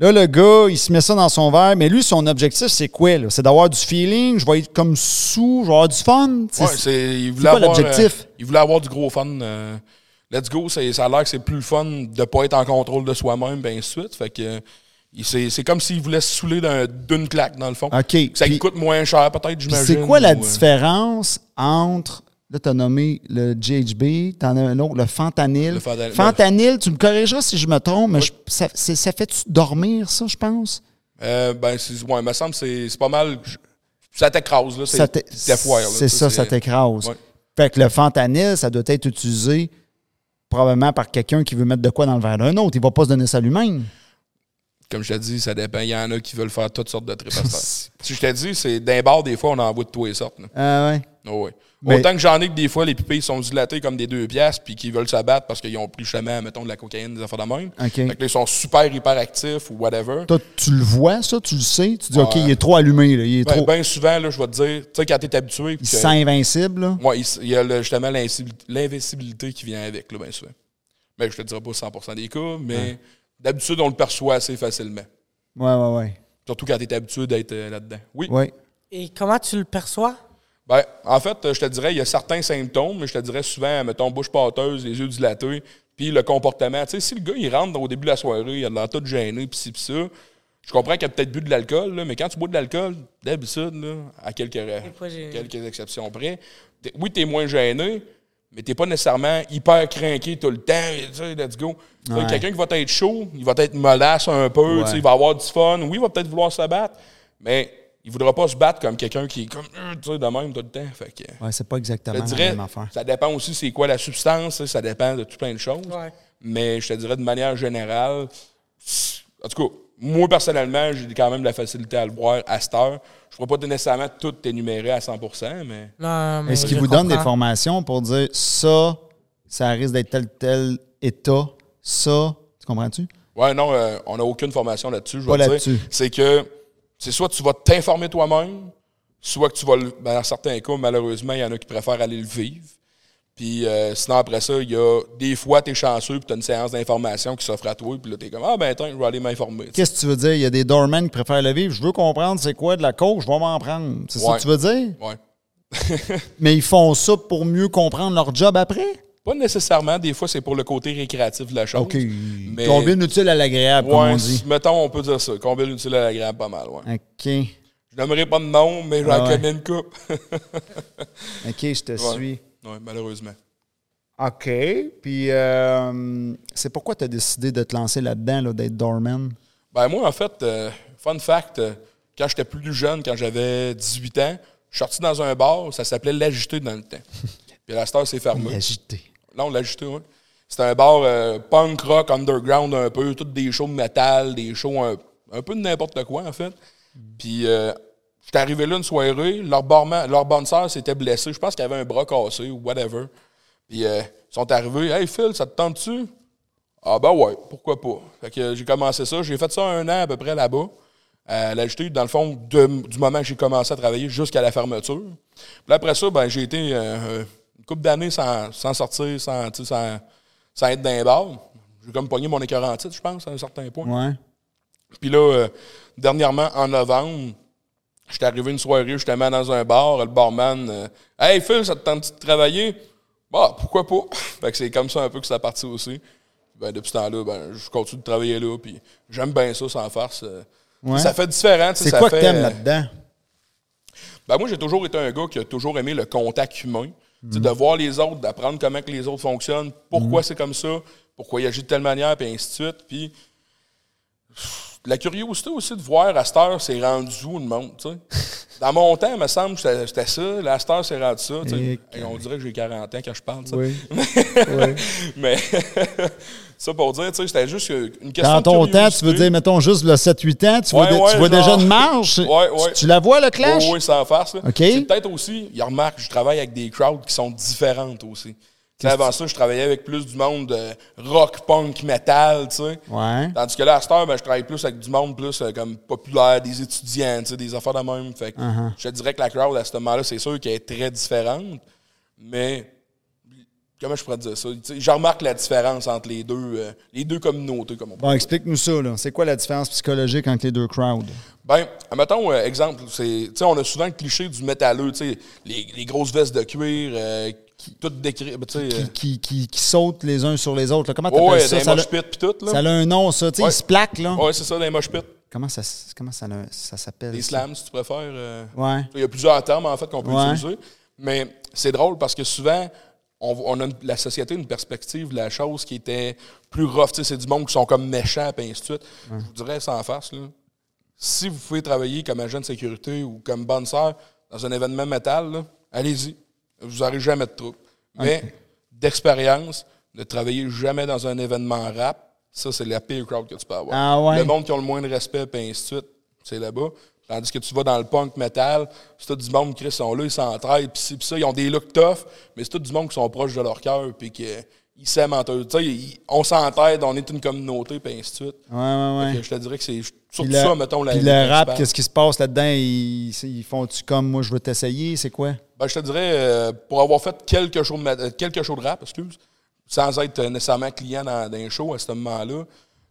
là, le gars, il se met ça dans son verre, mais lui, son objectif, c'est quoi? C'est d'avoir du feeling, je vais être comme sous, je vais avoir du fun. C'est- Ouais, c'est, il voulait quoi l'objectif? euh, il voulait avoir du gros fun. euh, let's go, ça a l'air que c'est plus le fun de pas être en contrôle de soi-même, ben de suite. Fait que c'est, comme s'il voulait se saouler d'un- d'une claque, dans le fond. OK. Ça lui coûte moins cher, peut-être, j'imagine. c'est quoi la ou, euh, différence entre. Là, tu as nommé le GHB, tu en as un autre, le fentanyl. Le fentanyl. Fentanyl, tu me corrigeras si je me trompe, mais je- ça, ça fait-tu dormir, ça, je pense? euh, ben, c'est, ouais, il me semble que c'est, pas mal. Ça t'écrase, là. C'est, Ça ça, ça t'écrase. Ouais. Fait que le fentanyl, ça doit être utilisé probablement par quelqu'un qui veut mettre de quoi dans le verre d'un autre. Il va pas se donner ça lui-même. Comme je te dis, ça dépend. Il y en a qui veulent faire toutes sortes de trips. Si je te dis, c'est d'un bar, des fois, on en voit de tous les sortes. là. Ah ouais? Oh, ouais. Mais- Autant que j'en ai que des fois, les pupilles sont dilatées comme des deux pièces puis qu'ils veulent s'abattre parce qu'ils ont pris justement, mettons, de la cocaïne, des affaires de même. OK. Fait que là, ils sont super hyper actifs ou whatever. Toi, tu le vois, ça, tu le sais? Tu dis, OK, il est trop allumé, là, il est Ben, trop. ben souvent, là, je vais te dire, tu sais, quand t'es habitué. il se sent invincible, là? Ouais, il, il y a le- justement l'invincibilité- qui vient avec, là, bien souvent. Ben, je te dirai pas 100% des cas, mais d'habitude, on le perçoit assez facilement. Ouais, ouais, ouais. Surtout quand t'es habitué d'être euh, là-dedans. Oui. Ouais. Et comment tu le perçois? Ben, en fait, je te dirais, il y a certains symptômes, mais je te dirais souvent, mettons, bouche pâteuse, les yeux dilatés, puis le comportement. Tu sais, si le gars, il rentre au début de la soirée, il a de l'air tout gêné, puis ci, puis ça, je comprends qu'il a peut-être bu de l'alcool, là, mais quand tu bois de l'alcool, d'habitude, là, à quelques, quelques exceptions près, t'es- oui, t'es moins gêné, mais t'es pas nécessairement hyper craqué tout le temps, let's go. Ouais. Quelqu'un qui va être chaud, il va être mollasse un peu, Ouais. il va avoir du fun, oui, il va peut-être vouloir se battre, mais il voudra pas se battre comme quelqu'un qui est comme, euh, de même tout le temps. Fait que, Ouais, c'est pas exactement te la dirais, même affaire. ça dépend aussi c'est quoi la substance, ça dépend de tout plein de choses. Ouais. Mais je te dirais de manière générale, en tout cas, moi personnellement, j'ai quand même de la facilité à le boire à cette heure. Je ne pourrais pas nécessairement tout énumérer à 100 mais mais Est-ce qu'il je vous donne des formations pour dire ça, ça risque d'être tel, tel état, ça, tu comprends-tu? ouais, non, euh, on n'a aucune formation là-dessus. Je Pas là-dessus. dire. C'est que c'est soit tu vas t'informer toi-même, soit que tu vas le. ben, dans certains cas, malheureusement, il y en a qui préfèrent aller le vivre. Puis euh, sinon, après ça, il y a des fois, tu es chanceux, puis tu as une séance d'information qui s'offre à toi, puis là, tu es comme Ah, ben, attends, je vais aller m'informer. Qu'est-ce que tu veux dire? Il y a des doormen qui préfèrent le vivre. Je veux comprendre c'est quoi de la coke, je vais m'en prendre. C'est ça que tu veux dire? Ouais. Mais ils font ça pour mieux comprendre leur job après? Pas nécessairement. Des fois, c'est pour le côté récréatif de la chose. OK. Mais- Combine utile à l'agréable, comme Ouais, on dit. mettons, on peut dire ça. Combien utile à l'agréable, pas mal, ouais. OK. Je n'aimerais pas de nom, mais j'en Ah ouais. connais une coupe. OK, je te suis. Ouais, malheureusement. OK. Puis, euh, c'est pourquoi tu as décidé de te lancer là-dedans, là, d'être doorman? Ben, moi, en fait, euh, fun fact, euh, quand j'étais plus jeune, quand j'avais 18 ans, je suis sorti dans un bar, ça s'appelait L'Agité dans le temps. Puis la star s'est fermée. Agité. Non, L'Agité, oui. C'était un bar euh, punk rock, underground un peu, toutes des shows de métal, des shows un, un peu de n'importe quoi, en fait. Puis, euh, j'étais arrivé là une soirée, leur, barman, leur bonne sœur s'était blessée. Je pense qu'elle avait un bras cassé ou whatever. Puis, euh, ils sont arrivés. Hey, Phil, ça te tente-tu? Ah, ben ouais, pourquoi pas? Fait que euh, j'ai commencé ça. J'ai fait ça un an à peu près là-bas. à l'ajouter, dans le fond, de- du moment que j'ai commencé à travailler jusqu'à la fermeture. Puis après ça, ben, j'ai été euh, une couple d'années sans, sans sortir, sans, sans, sans être dans les bars. J'ai comme pogné mon écœur en titre, je pense, à un certain point. Ouais. Puis là, euh, dernièrement, en novembre, j'étais arrivé une soirée justement dans un bar. Le barman, euh, Hey Phil, ça te tente de travailler? Bah, pourquoi pas? fait que c'est comme ça un peu que ça parti aussi. Ben, depuis ce temps-là, ben, je continue de travailler là. Puis j'aime bien ça, sans farce. euh. Ouais. Ça fait différent. C'est quoi que fait, t'aimes euh, là-dedans? ben moi, j'ai toujours été un gars qui a toujours aimé le contact humain. Sais, De voir les autres, d'apprendre comment que les autres fonctionnent, pourquoi c'est comme ça, pourquoi ils agissent de telle manière, puis ainsi de suite. Puis la curiosité aussi de voir à cette heure, c'est rendu où le monde, tu sais. Dans mon temps, il me semble que c'était ça. Heure, c'est rendu ça. tu sais. Et Et on dirait que j'ai 40 ans quand je parle, tu sais. Oui. Mais ça pour dire, tu sais, c'était juste une question Dans de ton temps, tu veux dire, mettons, juste le 7-8 ans, tu vois, Ouais, tu déjà une marge? Ouais. Tu, tu la vois, le clash? Oui, oui, sans farce. là. OK. C'est peut-être aussi, il remarque, je travaille avec des crowds qui sont différentes aussi. Avant ça, je travaillais avec plus du monde de rock, punk, metal, tu sais. Ouais. Tandis que là, à cette heure, ben, je travaille plus avec du monde plus euh, comme populaire, des étudiants, tu sais, des affaires de même. Fait que Uh-huh. je te dirais que la crowd, à ce moment-là, c'est sûr qu'elle est très différente. Mais, comment je pourrais dire ça? Tu sais, je remarque la différence entre les deux, euh, les deux communautés, comme on peut Bon, explique-nous ça, là. C'est quoi la différence psychologique entre les deux crowds? Ben, mettons, euh, exemple, c'est, tu sais, on a souvent le cliché du métalleux, tu sais, les, les grosses vestes de cuir, qui, toutes décrites, tu sais. euh, Qui, qui, qui, qui sautent les uns sur les autres. là. Comment t'appelles ouais, ça? des Ça, pis tout, là. ça a un nom, ça. Tu sais, Ouais. ils se plaquent, là. Ouais, c'est ça, des mosh pits. Comment ça, comment ça, ça s'appelle? Ça? slams, si tu préfères. euh. Ouais. Il y a plusieurs termes, en fait, qu'on peut Ouais. utiliser. Mais c'est drôle parce que souvent, on, on a une- la société une perspective de la chose qui était plus rough. Tu sais, c'est du monde qui sont comme méchants, et ainsi de suite. Je vous dirais sans face, là. Si vous pouvez travailler comme agent de sécurité ou comme bonne sœur dans un événement métal, allez-y. Vous n'aurez jamais de trouble. Mais d'expérience, de travailler jamais dans un événement rap, ça, c'est la pire crowd que tu peux avoir. Ah ouais? Le monde qui a le moins de respect, et ainsi de suite, c'est là-bas. Tandis que tu vas dans le punk metal, c'est tout du monde qui sont là, ils s'entraident, puis ci, puis ça, ils ont des looks tough, mais c'est tout du monde qui sont proches de leur cœur, puis qui ils s'aiment entre eux. Tu sais, ils- on s'entraide, on est une communauté, puis ainsi de suite. Ouais, ouais, ouais. Je te dirais que c'est Puis surtout le, ça, mettons, la puis le rap, qu'est-ce qui se passe là-dedans? Ils, ils font-tu comme moi, je veux t'essayer? C'est quoi? Ben, je te dirais, euh, pour avoir fait quelques shows de, euh, quelques shows de rap, excuse, sans être euh, nécessairement client dans, dans un show à ce moment-là,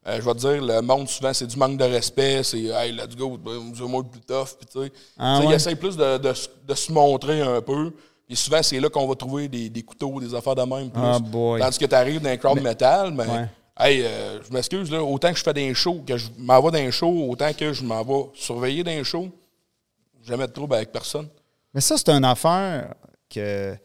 euh, je vais te dire, le monde, souvent, c'est du manque de respect, c'est « Hey, let's go, ben, moi le plus tough », puis tu sais. Ah Tu sais, Ils ouais? essayent plus de, de de se montrer un peu, puis souvent, c'est là qu'on va trouver des, des couteaux, des affaires de même. Plus. Ah. Tandis que tu arrives dans un crowd metal, ben, Ouais. hey, euh, je m'excuse, là, autant que je fais des shows, que je m'en vais dans un show, autant que je m'en vais surveiller dans un show, jamais de trouble avec personne. Mais ça, c'est une affaire que.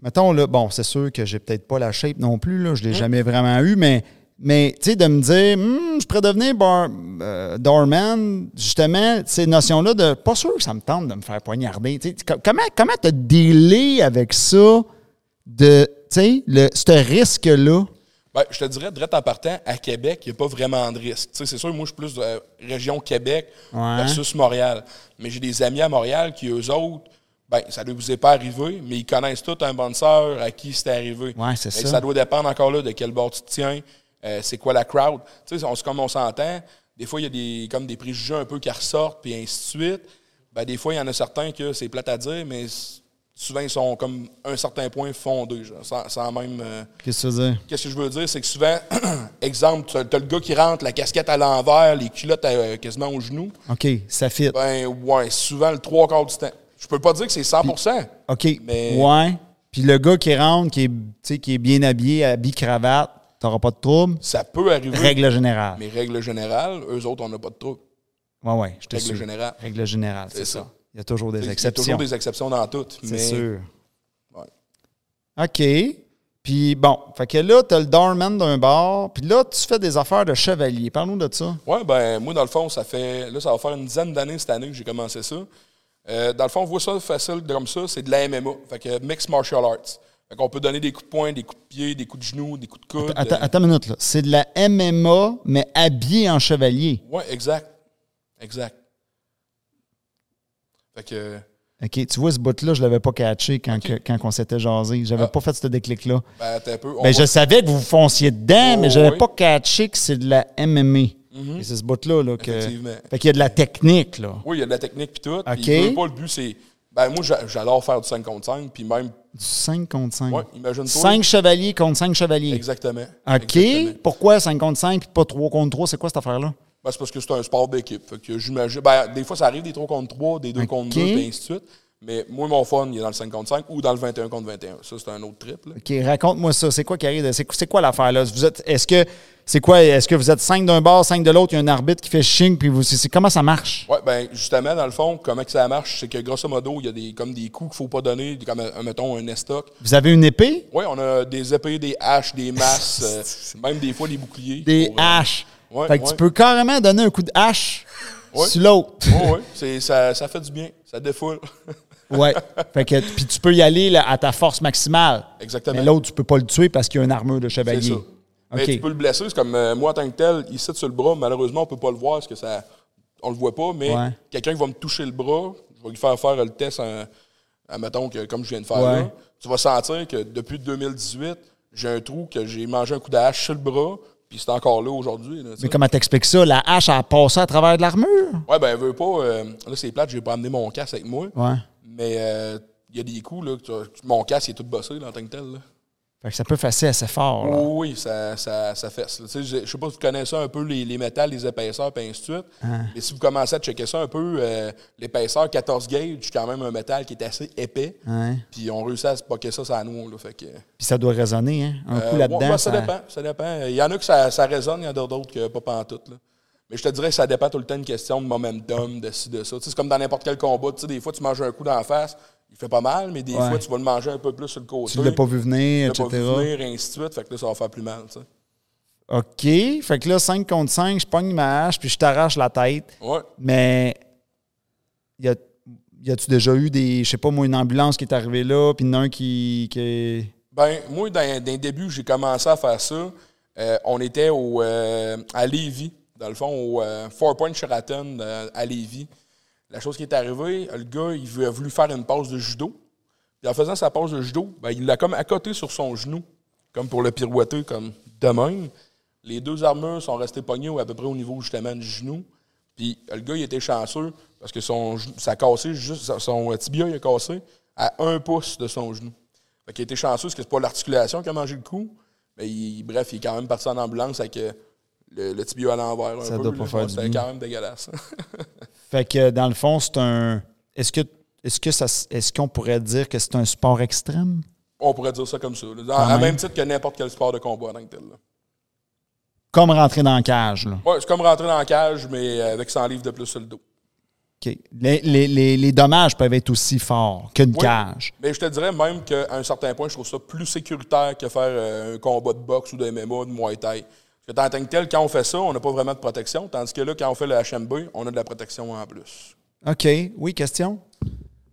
Mettons, là, bon, c'est sûr que j'ai peut-être pas la shape non plus, là, je l'ai jamais vraiment eu, mais, mais tu sais, de me dire, Hmm, je pourrais devenir bar, euh, doorman, justement, ces notions-là de. Pas sûr que ça me tente de me faire poignarder. tu sais. Co- Comment comment t'as dealé avec ça, de, tu sais, le- ce risque-là? Ben, je te dirais, direct en partant, à Québec, il n'y a pas vraiment de risque. C'est sûr, moi, je suis plus de la région Québec Ouais. versus Montréal. Mais j'ai des amis à Montréal qui, eux autres, ben, ça ne vous est pas arrivé, mais ils connaissent tout un bon sœur à qui c'est arrivé. Ouais, c'est que ça. Ça doit dépendre encore là de quel bord tu te tiens, euh, c'est quoi la crowd. On- comme on s'entend, des fois, il y a des, comme des préjugés un peu qui ressortent, puis ainsi de suite. Ben, des fois, il y en a certains que c'est plate à dire, mais souvent, ils sont comme un certain point fondés, genre, sans, sans même... euh, Qu'est-ce que tu veux dire? Qu'est-ce que je veux dire? C'est que souvent, exemple, tu as, le gars qui rentre, la casquette à l'envers, les culottes euh, quasiment au genou. OK, ça fit. Ben, ouais, souvent le trois quarts du temps. Je peux pas dire que c'est 100% OK. Mais- Ouais. Puis le gars qui rentre, qui est, qui est bien habillé, habillé cravate, t'auras pas de trouble. Ça peut arriver. Règle générale. Mais règle générale, eux autres, on n'a pas de trouble. Ouais, ouais, je te Règle générale. Règle générale, c'est C'est ça. ça. Il y a toujours des Il y a exceptions. toujours des exceptions dans tout. C'est mais sûr. Ouais. OK. Puis bon, fait que là, t'as le doorman d'un bar, puis là, tu fais des affaires de chevalier. Parle-nous de ça. Ouais, ben moi, dans le fond, ça fait. Là, ça va faire une dizaine d'années cette année que j'ai commencé ça. Euh, dans le fond, on voit ça facile comme ça, c'est de la MMA. Fait que Mixed Martial Arts. Fait qu'on peut donner des coups de poing, des coups de pied, des coups de genoux, des coups de coude. Attends, euh, attends une minute, là. C'est de la MMA, mais habillé en chevalier. Ouais, exact. Exact. Fait que, OK, tu vois, ce bout-là, je l'avais pas catché quand, que- quand on s'était jasé. J'avais Ah. pas fait ce déclic-là. ben, un peu. Ben, va- je savais que vous fonciez dedans, Oh, mais j'avais oui. pas catché que c'est de la MMA. Et c'est ce bout-là. Là, que... Fait qu'il y a de la technique. Là. Oui, il y a de la technique puis tout. OK. Veux pas, le but, c'est. Ben, moi, j'a- j'adore faire du 5 contre 5, puis même. Du 5 contre 5. Ouais, imagine-toi. 5 chevaliers contre 5 chevaliers. Exactement. OK. Exactement. Pourquoi 5 contre 5 puis pas 3 contre 3? C'est quoi cette affaire-là? Ben, c'est parce que c'est un sport d'équipe. Fait que j'imagine. Ben, des fois, ça arrive des 3 contre 3, des 2 contre 2, puis ainsi de suite. Mais moi, mon fun, il est dans le 5 contre 5 ou dans le 21 contre 21. Ça, c'est un autre trip. Là. OK, raconte-moi ça. C'est quoi qui arrive? C'est quoi l'affaire là? Vous êtes. Est-ce que c'est quoi? Est-ce que vous êtes 5 d'un bord, 5 de l'autre, il y a un arbitre qui fait ching, puis vous. c'est- comment ça marche? Ouais, ben justement, dans le fond, comment que ça marche, c'est que grosso modo, il y a des, comme des coups qu'il faut pas donner, comme, euh, mettons, un estoc. Vous avez une épée? Oui, on a des épées, des haches, des masses, euh, même des fois des boucliers. Des pour, euh, haches. Ouais, fait que tu peux carrément donner un coup de hache Ouais. sur l'autre. Oui, oui, ça, ça fait du bien, ça défoule. ouais. Fait que puis tu peux y aller là, à ta force maximale. Exactement. Mais l'autre, tu peux pas le tuer parce qu'il y a une armure de chevalier. ça. Mais tu peux le blesser, c'est comme euh, moi en tant que tel, il sit sur le bras, malheureusement, on peut pas le voir parce que ça. On le voit pas, mais quelqu'un qui va me toucher le bras, je vais lui faire faire le test, en, en- mettons, que, comme je viens de faire là. Tu vas sentir que depuis 2018, j'ai un trou que j'ai mangé un coup de hache sur le bras, puis c'est encore là aujourd'hui. là, Mais comment t'expliques ça? La hache a passé à travers de l'armure? Ouais, ben, elle veut pas. euh, là, c'est plate, j'ai pas amené mon casque avec moi. Ouais. Mais euh, il y a des coups, là, que tu- mon casque il est tout bossé là, en tant que tel. là. Fait que ça peut fesser assez fort. là. Oui, ça, ça, ça fesse. là. Tu sais, Je je sais pas si vous connaissez un peu les, les métals, les épaisseurs, puis ainsi de suite. Hein. Mais si vous commencez à checker ça un peu, euh, l'épaisseur 14 gauge, c'est quand même un métal qui est assez épais. Puis on réussit à se poquer ça la noix. Là, fait que, Puis ça doit résonner, hein? Un euh, coup là-dedans. ouais, ouais, ça- ça, dépend. Ça dépend. Il y en a que ça, ça résonne, il y en a d'autres que pas pantoute. Là. Mais je te dirais que ça dépend tout le temps d'une question de momentum, de ci, de ça. Tu sais, c'est comme dans n'importe quel combat. Tu sais, des fois, tu manges un coup d'en face, il fait pas mal, mais des Ouais. fois, tu vas le manger un peu plus sur le côté. Tu l'as pas vu venir, Tu l'as etc. pas vu venir, et ainsi de suite. Fait que là, ça va faire plus mal. tu sais. OK. Fait que là, 5 contre 5, je pogne ma hache, puis je t'arrache la tête. Ouais. Mais y a- y a-tu déjà eu des, je sais pas moi, une ambulance qui est arrivée là, puis un qui. qui... Ben, moi, les débuts, j'ai commencé à faire ça. euh, on était au, euh, à Lévis, dans le fond, au euh, Four Point Sheraton euh, à Lévis. La chose qui est arrivée, le gars, il a voulu faire une pause de judo. Puis en faisant sa pause de judo, ben, il l'a comme accoté sur son genou, comme pour le pirouetter, comme de même. Les deux armures sont restées pognées à peu près au niveau justement du genou. Puis le gars, il était chanceux parce que son, ça a cassé, juste, son tibia, il a cassé à un pouce de son genou. Fait qu'il été chanceux parce que c'est pas l'articulation qui a mangé le coup. Mais il- bref, il est quand même parti en ambulance avec euh, le, le tibia à l'envers. un Ça peu, doit là. pas faire du C'était bien. quand même dégueulasse. Fait que dans le fond, c'est un. Est-ce que est-ce que ça est-ce qu'on pourrait dire que c'est un sport extrême? On pourrait dire ça comme ça. là. À même. même titre que n'importe quel sport de combat que tel. là. Comme rentrer dans la cage, là. Ouais, c'est comme rentrer dans la cage, mais avec 100 livres de plus sur le dos. OK. Les, les- les- les dommages peuvent être aussi forts qu'une Oui. cage. Mais je te dirais même qu'à un certain point, je trouve ça plus sécuritaire que faire euh, un combat de boxe ou de MMA, de Muay Thai. Que en tant que tel, quand on fait ça, on n'a pas vraiment de protection. Tandis que là, quand on fait le HMB, on a de la protection en plus. OK. Oui, question?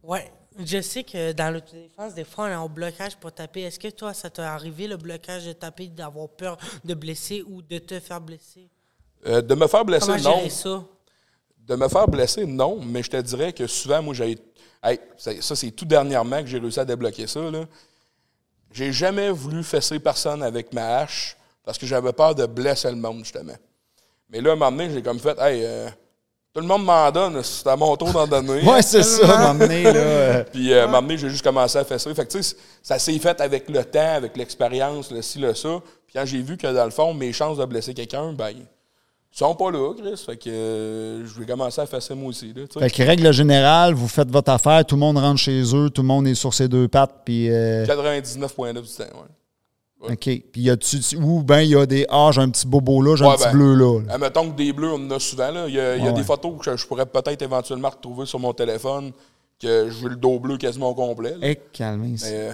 Ouais. Je sais que dans l'autodéfense, des fois, on est en blocage pour taper. Est-ce que toi, ça t'est arrivé, le blocage de taper, d'avoir peur de blesser ou de te faire blesser? Euh, de me faire blesser, Comment non. gérer ça? De me faire blesser, non, mais je te dirais que souvent, moi, j'ai. Hey, ça, ça, c'est tout dernièrement que j'ai réussi à débloquer ça. Là. J'ai jamais voulu fesser personne avec ma hache parce que j'avais peur de blesser le monde, justement. Mais là, à un moment donné, j'ai comme fait, hey, euh, tout le monde m'en donne, c'est à mon tour d'en donner. Ouais, c'est ça, m'emmener, là. euh, Puis, euh, à un moment donné, j'ai juste commencé à fesser. Fait que, tu sais, ça s'est fait avec le temps, avec l'expérience, le ci, le ça. Puis, quand j'ai vu que, dans le fond, mes chances de blesser quelqu'un, ben, ils sont pas là, Chris. Fait que euh, je vais commencer à fesser moi aussi, là. Fait que règle générale, vous faites votre affaire, tout le monde rentre chez eux, tout le monde est sur ses deux pattes, puis... euh, 99,9 du temps, ouais. OK. Puis y a-tu... Ou ben il y a des... Ah, j'ai un petit bobo là, j'ai un petit ben, bleu là. là. Admettons que des bleus, on en a souvent. Là. Il y a, y des photos que je pourrais peut-être éventuellement retrouver sur mon téléphone, que je veux le dos bleu quasiment au complet. là. Eh, calmez Mais euh,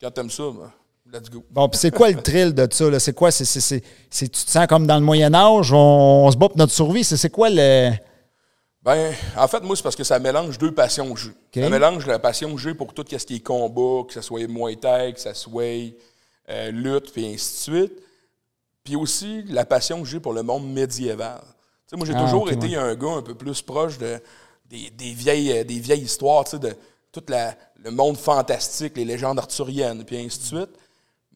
quand t'aimes ça, ben, let's go. Bon, puis c'est quoi le thrill de ça? là? C'est quoi? C'est, c'est, c'est, c'est- tu te sens comme dans le Moyen-Âge, on, on se bat pour notre survie? C'est, c'est quoi le. Ben, en fait, moi, c'est parce que ça mélange deux passions que j'ai. Ça mélange la passion que j'ai pour tout ce qui est combat, que ce soit Muay Thai, que ce soit euh, lutte, puis ainsi de suite. Puis aussi la passion que j'ai pour le monde médiéval. Moi, j'ai Ah, toujours été ouais. un gars un peu plus proche de, des, des vieilles, euh, des vieilles histoires, de tout la- le monde fantastique, les légendes arthuriennes, puis ainsi de suite.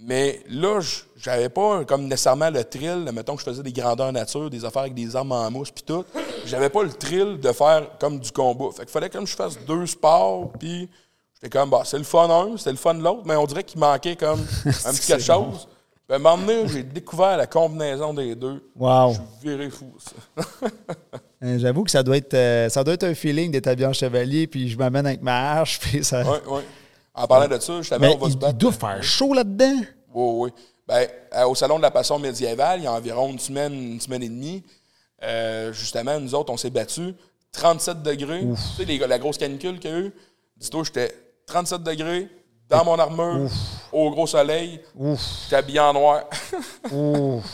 Mais là, j'avais pas comme nécessairement le thrill, mettons que je faisais des grandeurs nature, des affaires avec des armes en mousse puis tout. J'avais pas le thrill de faire comme du combat. Fait qu'il fallait comme je fasse deux sports, puis j'étais comme, bah, c'est le fun un, c'est le fun l'autre, mais on dirait qu'il manquait comme un petit quelque chose. Puis à un moment donné, j'ai découvert la combinaison des deux. Wow. Je suis viré fou, ça. Euh, J'avoue que ça doit être euh, ça doit être un feeling d'être habillé en chevalier, puis je m'amène avec ma hache, puis ça. Oui, oui. En parlant de ça, justement, Mais on va il, se il battre. doit faire chaud là-dedans. Oui, oui. Ben, euh, au Salon de la Passion médiévale, il y a environ une semaine, une semaine et demie, euh, justement, nous autres, on s'est battus 37 degrés. Tu sais, les- la grosse canicule qu'il y a eu, dis-toi, j'étais 37 degrés, dans mon armure, au gros soleil, Ouf, habillé en noir. ouf.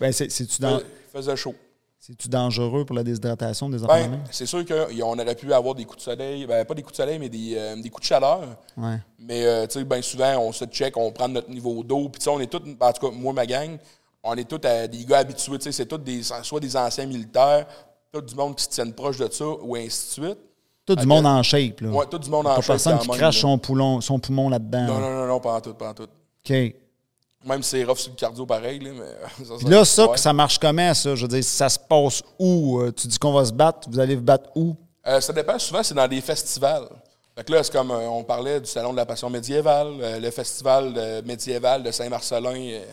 Ben, c'est- c'est-tu Il faisait chaud. c'est-tu dangereux pour la déshydratation des enfants? Ben, c'est sûr qu'on aurait pu avoir des coups de soleil, ben, pas des coups de soleil, mais des, euh, des coups de chaleur. ouais. Mais euh, bien souvent, on se check, on prend notre niveau d'eau. Puis on est tous, en tout cas, moi, ma gang, on est tous des gars habitués. C'est tous des, soit des anciens militaires, tout du monde qui se tiennent proche de ça, ou ainsi de suite. Tout du monde en shape, là. Ouais, tout du monde en Pas shape personne qui crache son, poulon, son poumon là-dedans. Non, non, non, non, pas en tout, pas en tout. OK. Même si c'est rough sur le cardio pareil, là, mais ça, Puis là, ça, que ça marche comment, ça? Je veux dire, ça se passe où? Euh, Tu dis qu'on va se battre, vous allez vous battre où? Euh, ça dépend. Souvent, c'est dans des festivals. Fait que là, c'est comme euh, on parlait du Salon de la Passion médiévale, euh, le festival euh, médiéval de Saint-Marcelin, euh,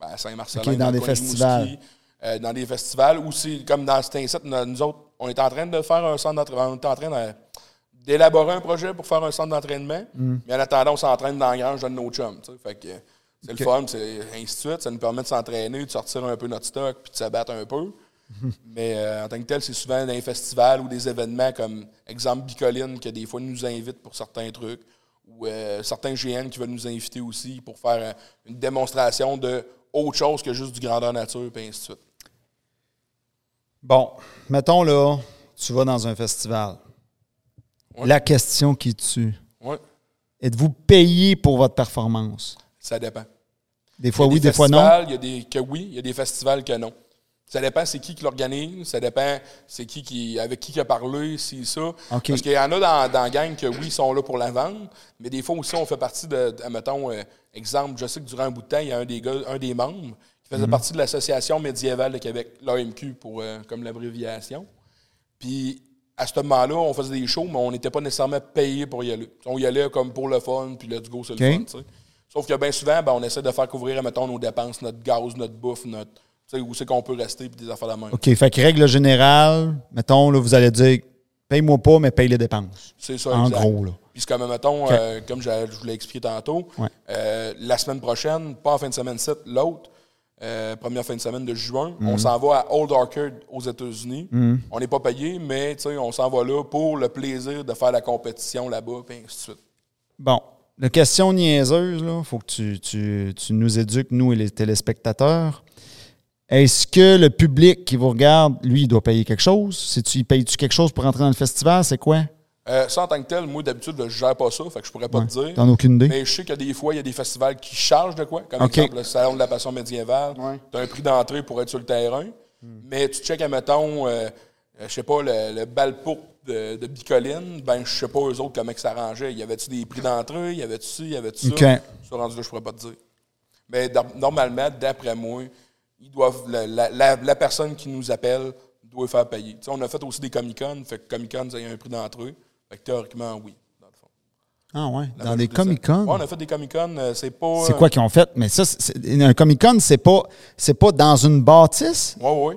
ben, Saint-Marcelin, Ok, dans des festivals. Euh, dans des festivals où c'est comme dans cet incite, nous autres, on est en train de faire un centre d'entraînement. On est en train d'élaborer un projet pour faire un centre d'entraînement. Mm. Mais en attendant, on s'entraîne dans la grange de nos chums. Fait que c'est le fun, c'est ainsi de suite. Ça nous permet de s'entraîner, de sortir un peu notre stock, puis de se battre un peu. Mais euh, en tant que tel, c'est souvent dans les festivals ou des événements comme, exemple, Bicoline, que des fois nous invitent pour certains trucs, ou euh, certains GN qui veulent nous inviter aussi pour faire euh, une démonstration de autre chose que juste du grandeur nature, puis ainsi de suite. Bon, mettons là, tu vas dans un festival. Ouais. La question qui tue. Ouais, Êtes-vous payé pour votre performance? ça dépend. Des fois oui, des fois non. Il y a des que oui, il y a des festivals que non. Ça dépend c'est qui qui l'organise, ça dépend c'est qui qui avec qui qui a parlé, si ça. Parce qu'il y en a dans, dans la gang que oui, ils sont là pour la vendre, mais des fois aussi on fait partie de, de- mettons, euh, exemple, je sais que durant un bout de temps, il y a un des gars, un des membres qui faisait partie de l'Association médiévale de Québec, l'AMQ pour euh, comme l'abréviation. Puis à ce moment-là, on faisait des shows, mais on n'était pas nécessairement payé pour y aller. On y allait comme pour le fun, puis let's go, c'est le fun. Sauf que bien souvent, ben, on essaie de faire couvrir, mettons, nos dépenses, notre gaz, notre bouffe, notre. Tu sais, où c'est qu'on peut rester, puis des affaires de la main. OK, fait que règle générale, mettons, là, vous allez dire, paye-moi pas, mais paye les dépenses. C'est ça, En exact. gros, là. Puis c'est comme, mettons, euh, comme je, je vous l'ai expliqué tantôt, Ouais. euh, la semaine prochaine, pas en fin de semaine 7, l'autre, euh, première fin de semaine de juin, on s'en va à Old Orchard aux États-Unis. On n'est pas payé, mais tu on s'en va là pour le plaisir de faire la compétition là-bas, puis ainsi de suite. Bon, la question niaiseuse, il faut que tu, tu- tu nous éduques, nous et les téléspectateurs. Est-ce que le public qui vous regarde, lui, il doit payer quelque chose? C'est-tu, il paye-tu quelque chose pour entrer dans le festival? C'est quoi? Euh, ça, en tant que tel, moi, d'habitude, je ne gère pas ça, fait que je pourrais pas Ouais. te dire. T'en as aucune idée? Mais je sais que des fois, il y a des festivals qui chargent de quoi, comme exemple le Salon de la Passion médiévale. Tu as un prix d'entrée pour être sur le terrain. Mais tu checkes, admettons, euh, euh, je sais pas, le, le bal pourpre de, de Bicoline, ben je sais pas eux autres comment que ça arrangeait. Y avait-tu des prix d'entrée? Y avait-tu ci? Y avait-tu ça? OK. Ça, rendu là, je pourrais pas te dire. Mais dans- normalement, d'après moi, ils doivent, la, la- la- la personne qui nous appelle doit faire payer. On a fait aussi des Comic-Con, fait que Comic-Con, ça y a un prix d'entrée. Fait que théoriquement, oui, dans le fond. Ah ouais, La dans des Comic-Con? Ouais, on a fait des Comic-Con, euh, c'est pas... C'est quoi qu'ils ont fait? Mais ça, c'est- un Comic-Con, c'est pas, c'est pas dans une bâtisse? Oui, oui.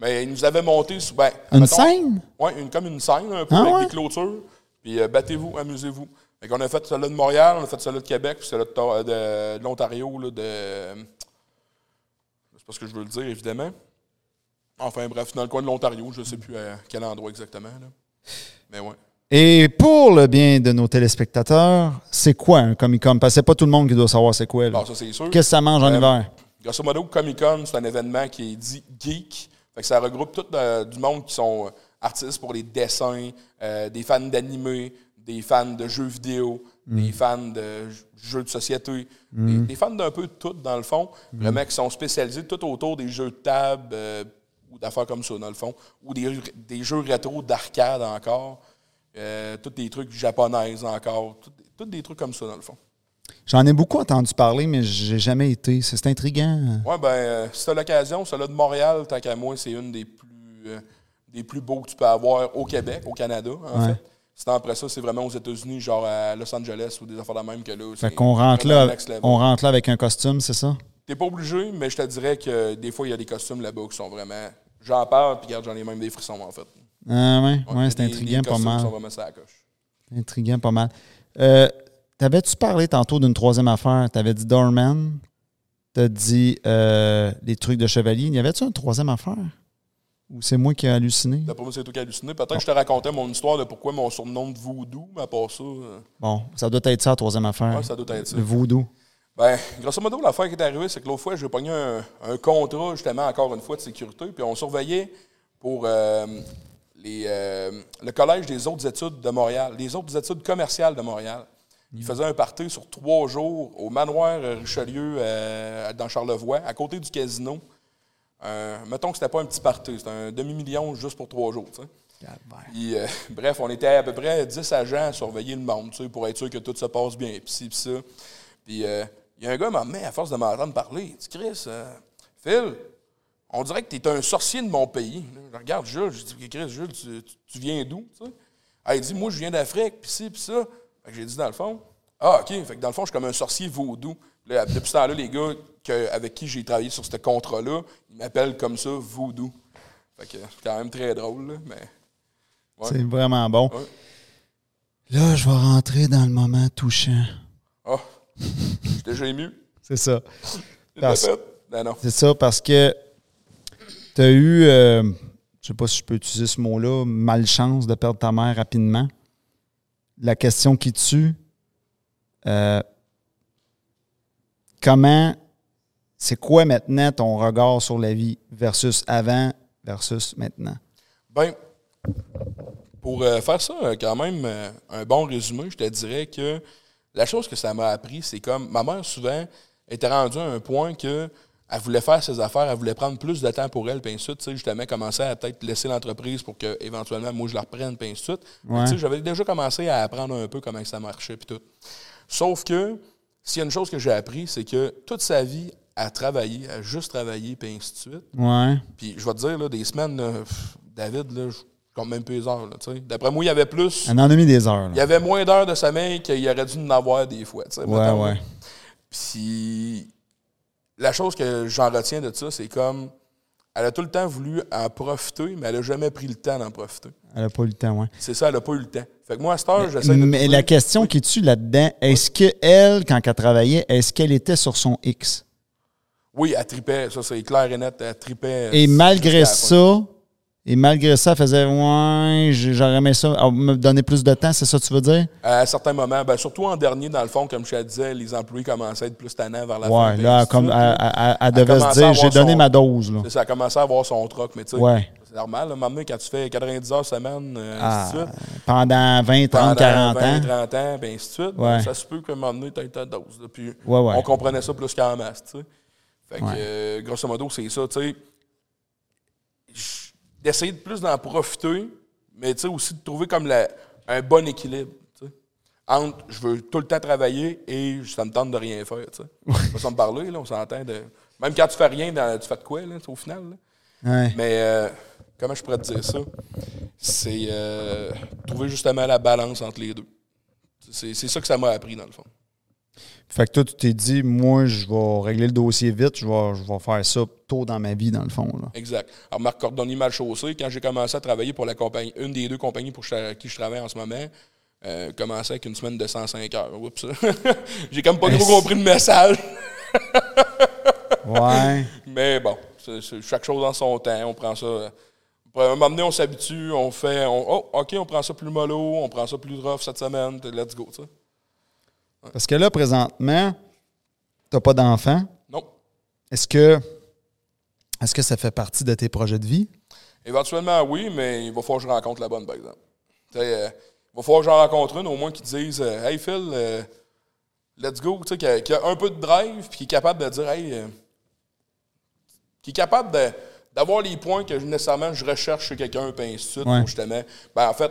Mais ils nous avaient monté sous. Ben, Une mettons- scène? Ouais, une, comme une scène, un peu, Ah avec ouais? des clôtures. Puis euh, battez-vous, amusez-vous. Fait qu'on a fait celui de Montréal, on a fait celui de Québec, puis celui de, Tor- de- de l'Ontario, là, de. C'est pas ce que je veux le dire, évidemment. Enfin, bref, dans le coin de l'Ontario, je ne sais plus à quel endroit exactement. Là. Mais ouais. Et pour le bien de nos téléspectateurs, c'est quoi un Comic-Con? Parce que c'est pas tout le monde qui doit savoir c'est quoi. là. Bon, ça, c'est sûr. Qu'est-ce que ça mange en Euh, hiver? Grosso modo, Comic Con, c'est un événement qui est dit geek. Fait que ça regroupe tout euh, du monde qui sont euh, artistes pour les dessins, euh, des fans d'animé, des fans de jeux vidéo, des fans de jeux de société, des, des fans d'un peu de tout, dans le fond. Vraiment qui sont spécialisés tout autour des jeux de table ou d'affaires comme ça, dans le fond. Ou des, des jeux rétro d'arcade encore. Euh, tous des trucs japonais encore. Tous des- trucs comme ça, dans le fond. J'en ai beaucoup entendu parler, mais j'ai jamais été. C'est intriguant. Oui, ben, euh, si tu l'occasion, celle-là de Montréal, tant qu'à moi, c'est une des plus, euh, des plus beaux que tu peux avoir au Québec, au Canada, en fait. Sinon, après ça, c'est vraiment aux États-Unis, genre à Los Angeles ou des affaires de même que là. Fait qu'on rentre là, on rentre là avec un costume, c'est ça? T'es pas obligé, mais je te dirais que des fois, il y a des costumes là-bas qui sont vraiment. J'en parle, puis regarde, j'en ai même des frissons, en fait. Ah ouais, ouais, c'est intriguant pas mal. Intriguant pas mal. Euh, T'avais-tu parlé tantôt d'une troisième affaire? T'avais dit Dorman, t'as dit euh, les trucs de chevalier. Y avait-tu une troisième affaire? Ou c'est moi qui ai halluciné? D'après moi, c'est toi qui as halluciné. Peut-être que je te racontais mon histoire de pourquoi mon surnom de voodoo, mais à part ça. Euh, bon, ça doit être ça, la troisième affaire. Oui, ça doit être ça. Le voodoo. Ben, grosso modo, l'affaire qui est arrivée, c'est que l'autre fois, j'ai pogné un, un, contrat, justement, encore une fois, de sécurité, puis on surveillait pour euh, les, euh, le Collège des autres études de Montréal, les autres études commerciales de Montréal. Ils faisaient un party sur trois jours au manoir Richelieu dans Charlevoix, à côté du casino. Euh, mettons que c'était pas un petit party, c'était un demi-million juste pour trois jours. Euh, bref, on était à peu près 10 agents à surveiller le monde pour être sûr que tout se passe bien. Ci, ça. Puis euh, il y a un gars qui m'a à force de m'entendre parler. Il dit Chris, Phil, on dirait que tu es un sorcier de mon pays. Je regarde Jules, je dis Chris, Jules, tu, viens d'où ah, Il dit Moi, je viens d'Afrique, puis ci, puis ça. J'ai dit dans le fond Ah, OK, fait que dans le fond, je suis comme un sorcier vaudou. depuis ce temps-là, les gars avec qui j'ai travaillé sur ce contrat-là, ils m'appellent comme ça Voodoo. Fait que c'est quand même très drôle, mais. C'est vraiment bon. Là, je vais rentrer dans le moment touchant. Ah, oh, j'étais déjà ému. C'est ça. Ben c'est ça, parce que tu as eu, euh, je sais pas si je peux utiliser ce mot-là, malchance de perdre ta mère rapidement? La question qui tue, euh, comment c'est quoi maintenant ton regard sur la vie versus avant versus maintenant? Bien, pour euh, faire ça, euh, quand même, un bon résumé, je te dirais que la chose que ça m'a appris, c'est comme ma mère, souvent, était rendue à un point que elle voulait faire ses affaires, elle voulait prendre plus de temps pour elle, puis ensuite, justement, commencer à peut-être laisser l'entreprise pour que éventuellement moi je la reprenne, puis ensuite. J'avais déjà commencé à apprendre un peu comment ça marchait, puis tout. Sauf que, s'il y a une chose que j'ai appris, c'est que toute sa vie, à travailler, à juste travailler, puis ainsi de suite. Ouais. Puis je vais te dire, là, des semaines, David, là, je compte même plus les heures. D'après moi, il y avait plus. Un an et demi des heures. Il y avait moins d'heures de sommeil qu'il aurait dû en avoir des fois. Ouais, ouais. Puis la chose que j'en retiens de ça, c'est comme. Elle a tout le temps voulu en profiter, mais elle n'a jamais pris le temps d'en profiter. Elle n'a pas eu le temps, oui. C'est ça, elle n'a pas eu le temps. Fait que moi, à cette heure, j'essaie de. Mais la question qui tue là-dedans, est-ce qu'elle, quand elle travaillait, est-ce qu'elle était sur son X? Oui, elle tripait, ça c'est clair et net, elle tripait. Et malgré ça, et malgré ça, elle faisait Ouais, j'aurais aimé ça, me donner plus de temps, c'est ça que tu veux dire? À certains moments, ben, surtout en dernier, dans le fond, comme je te disais, les employés commençaient à être plus tannants vers la ouais, fin. là, comme elle, devait se dire J'ai donné ma dose. Là. Ça a commencé à avoir son troc, mais tu sais. Ouais. C'est normal, là, maintenant, quand tu fais 90 heures semaine, euh, ah, ainsi de suite. Pendant 20, 30, 40 20, ans. 30 ans, ben, ainsi de suite. Ouais. Ça se peut qu'à un moment donné, tu aies ta dose. Puis ouais, ouais. on comprenait ça plus qu'en masse, tu sais. Fait que, euh, grosso modo, c'est ça, tu sais. D'essayer de plus d'en profiter, mais aussi de trouver comme la, un bon équilibre. Entre je veux tout le temps travailler et ça me tente de rien faire. On va me parler, là, on s'entend de. Même quand tu fais rien, tu fais de quoi, là, au final? Là. Mais euh, comment je pourrais te dire ça? C'est euh, trouver justement la balance entre les deux. C'est ça que ça m'a appris, dans le fond. Fait que toi, tu t'es dit, moi, je vais régler le dossier vite, je vais, je vais faire ça tôt dans ma vie, dans le fond. Là. Exact. Alors, Marc Cordonnier mal chaussé, quand j'ai commencé à travailler pour la compagnie, une des deux compagnies pour qui je travaille en ce moment, euh, commençait avec une semaine de 105 heures. Oups. j'ai comme pas trop compris le message. ouais. Mais bon, chaque chose en son temps, on prend ça. À un moment donné, on s'habitue, on fait. oh, OK, on prend ça plus mollo, on prend ça plus rough cette semaine, let's go, ça. Parce que là, présentement, tu n'as pas d'enfant. Non. Est-ce que, est que ça fait partie de tes projets de vie? Éventuellement, oui, mais il va falloir que je rencontre la bonne, par exemple. Euh, il va falloir que j'en rencontre une, au moins, qui dise euh, Hey Phil, euh, let's go, qui a, qui a, un peu de drive, puis qui est capable de dire Hey, qui est capable d'avoir les points que nécessairement je recherche chez quelqu'un, puis ainsi de suite, justement. Ben, en fait,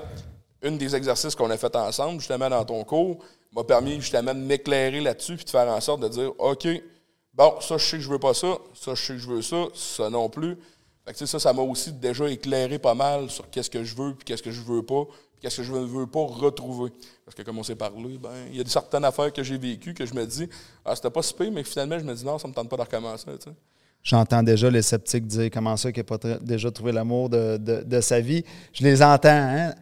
une des exercices qu'on a fait ensemble, justement, dans ton cours, m'a permis justement de m'éclairer là-dessus puis de faire en sorte de dire OK, bon, ça, je sais que je veux pas ça, ça, je sais que je veux ça, ça non plus. Fait que, ça, ça m'a aussi déjà éclairé pas mal sur qu'est-ce que je veux puis qu'est-ce que je veux pas, puis qu'est-ce que je ne veux pas retrouver. Parce que, comme on s'est parlé, ben, il y a certaines affaires que j'ai vécues que je me dis, ah, c'était pas si pire, mais finalement, je me dis, non, ça me tente pas de recommencer. J'entends déjà les sceptiques dire comment ça qu'il n'a pas déjà trouvé l'amour de, de, sa vie. Je les entends, hein?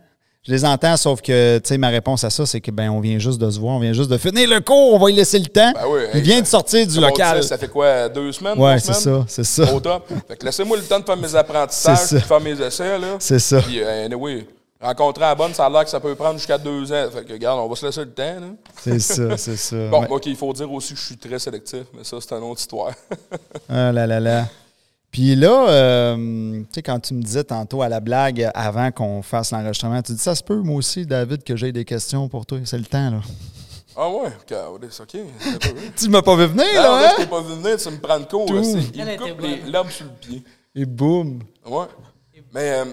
Je les entends, sauf que, tu sais, ma réponse à ça, c'est que, ben, on vient juste de se voir, on vient juste de finir le cours, on va y laisser le temps. Ben oui, il vient de sortir du local. ça fait quoi, deux semaines? Oui, c'est ça, c'est ça. Au top. Fait que laissez-moi le temps de faire mes apprentissages, de faire mes essais, là. C'est ça. Puis, euh, anyway, rencontrer à bonne, ça a l'air que ça peut prendre jusqu'à deux ans. Fait que, regarde, on va se laisser le temps, là. C'est ça, c'est ça. Bon, OK, il faut dire aussi que je suis très sélectif, mais ça, c'est une autre histoire. ah là là là. Puis là, euh, tu sais, quand tu me disais tantôt à la blague, avant qu'on fasse l'enregistrement, tu dis ça se peut, moi aussi, David, que j'ai des questions pour toi. C'est le temps, là. Ah ouais, c'est OK. tu m'as pas vu venir, là, hein? je t'ai pas vu venir, tu me prends le cours. Là, il me coupe l'homme sur le pied. Et boum. Ouais. Mais euh,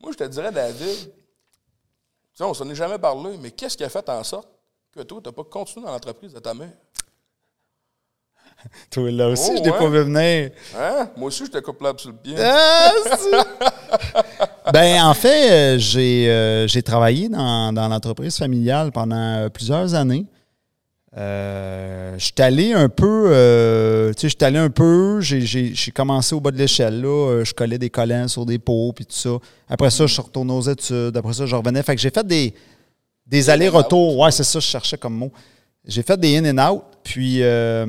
moi, je te dirais, David, tu sais, on s'en est jamais parlé, mais qu'est-ce qui a fait en sorte que toi, tu n'as pas continué dans l'entreprise de ta mère? Toi, là aussi, je t'ai pas vu venir. Hein? Moi aussi, je te coupe sur le pied. Ah, ben, en fait, euh, j'ai, euh, j'ai travaillé dans, dans l'entreprise familiale pendant euh, plusieurs années. je suis allé un peu, tu sais, je suis allé un peu, j'ai, j'ai, j'ai commencé au bas de l'échelle, là, je collais des collants sur des pots, puis tout ça. Après ça, je suis retourné aux études, après ça, je revenais. Fait que j'ai fait des, des allers-retours. Ouais, c'est ça, je cherchais comme mot. J'ai fait des in and out. Puis euh,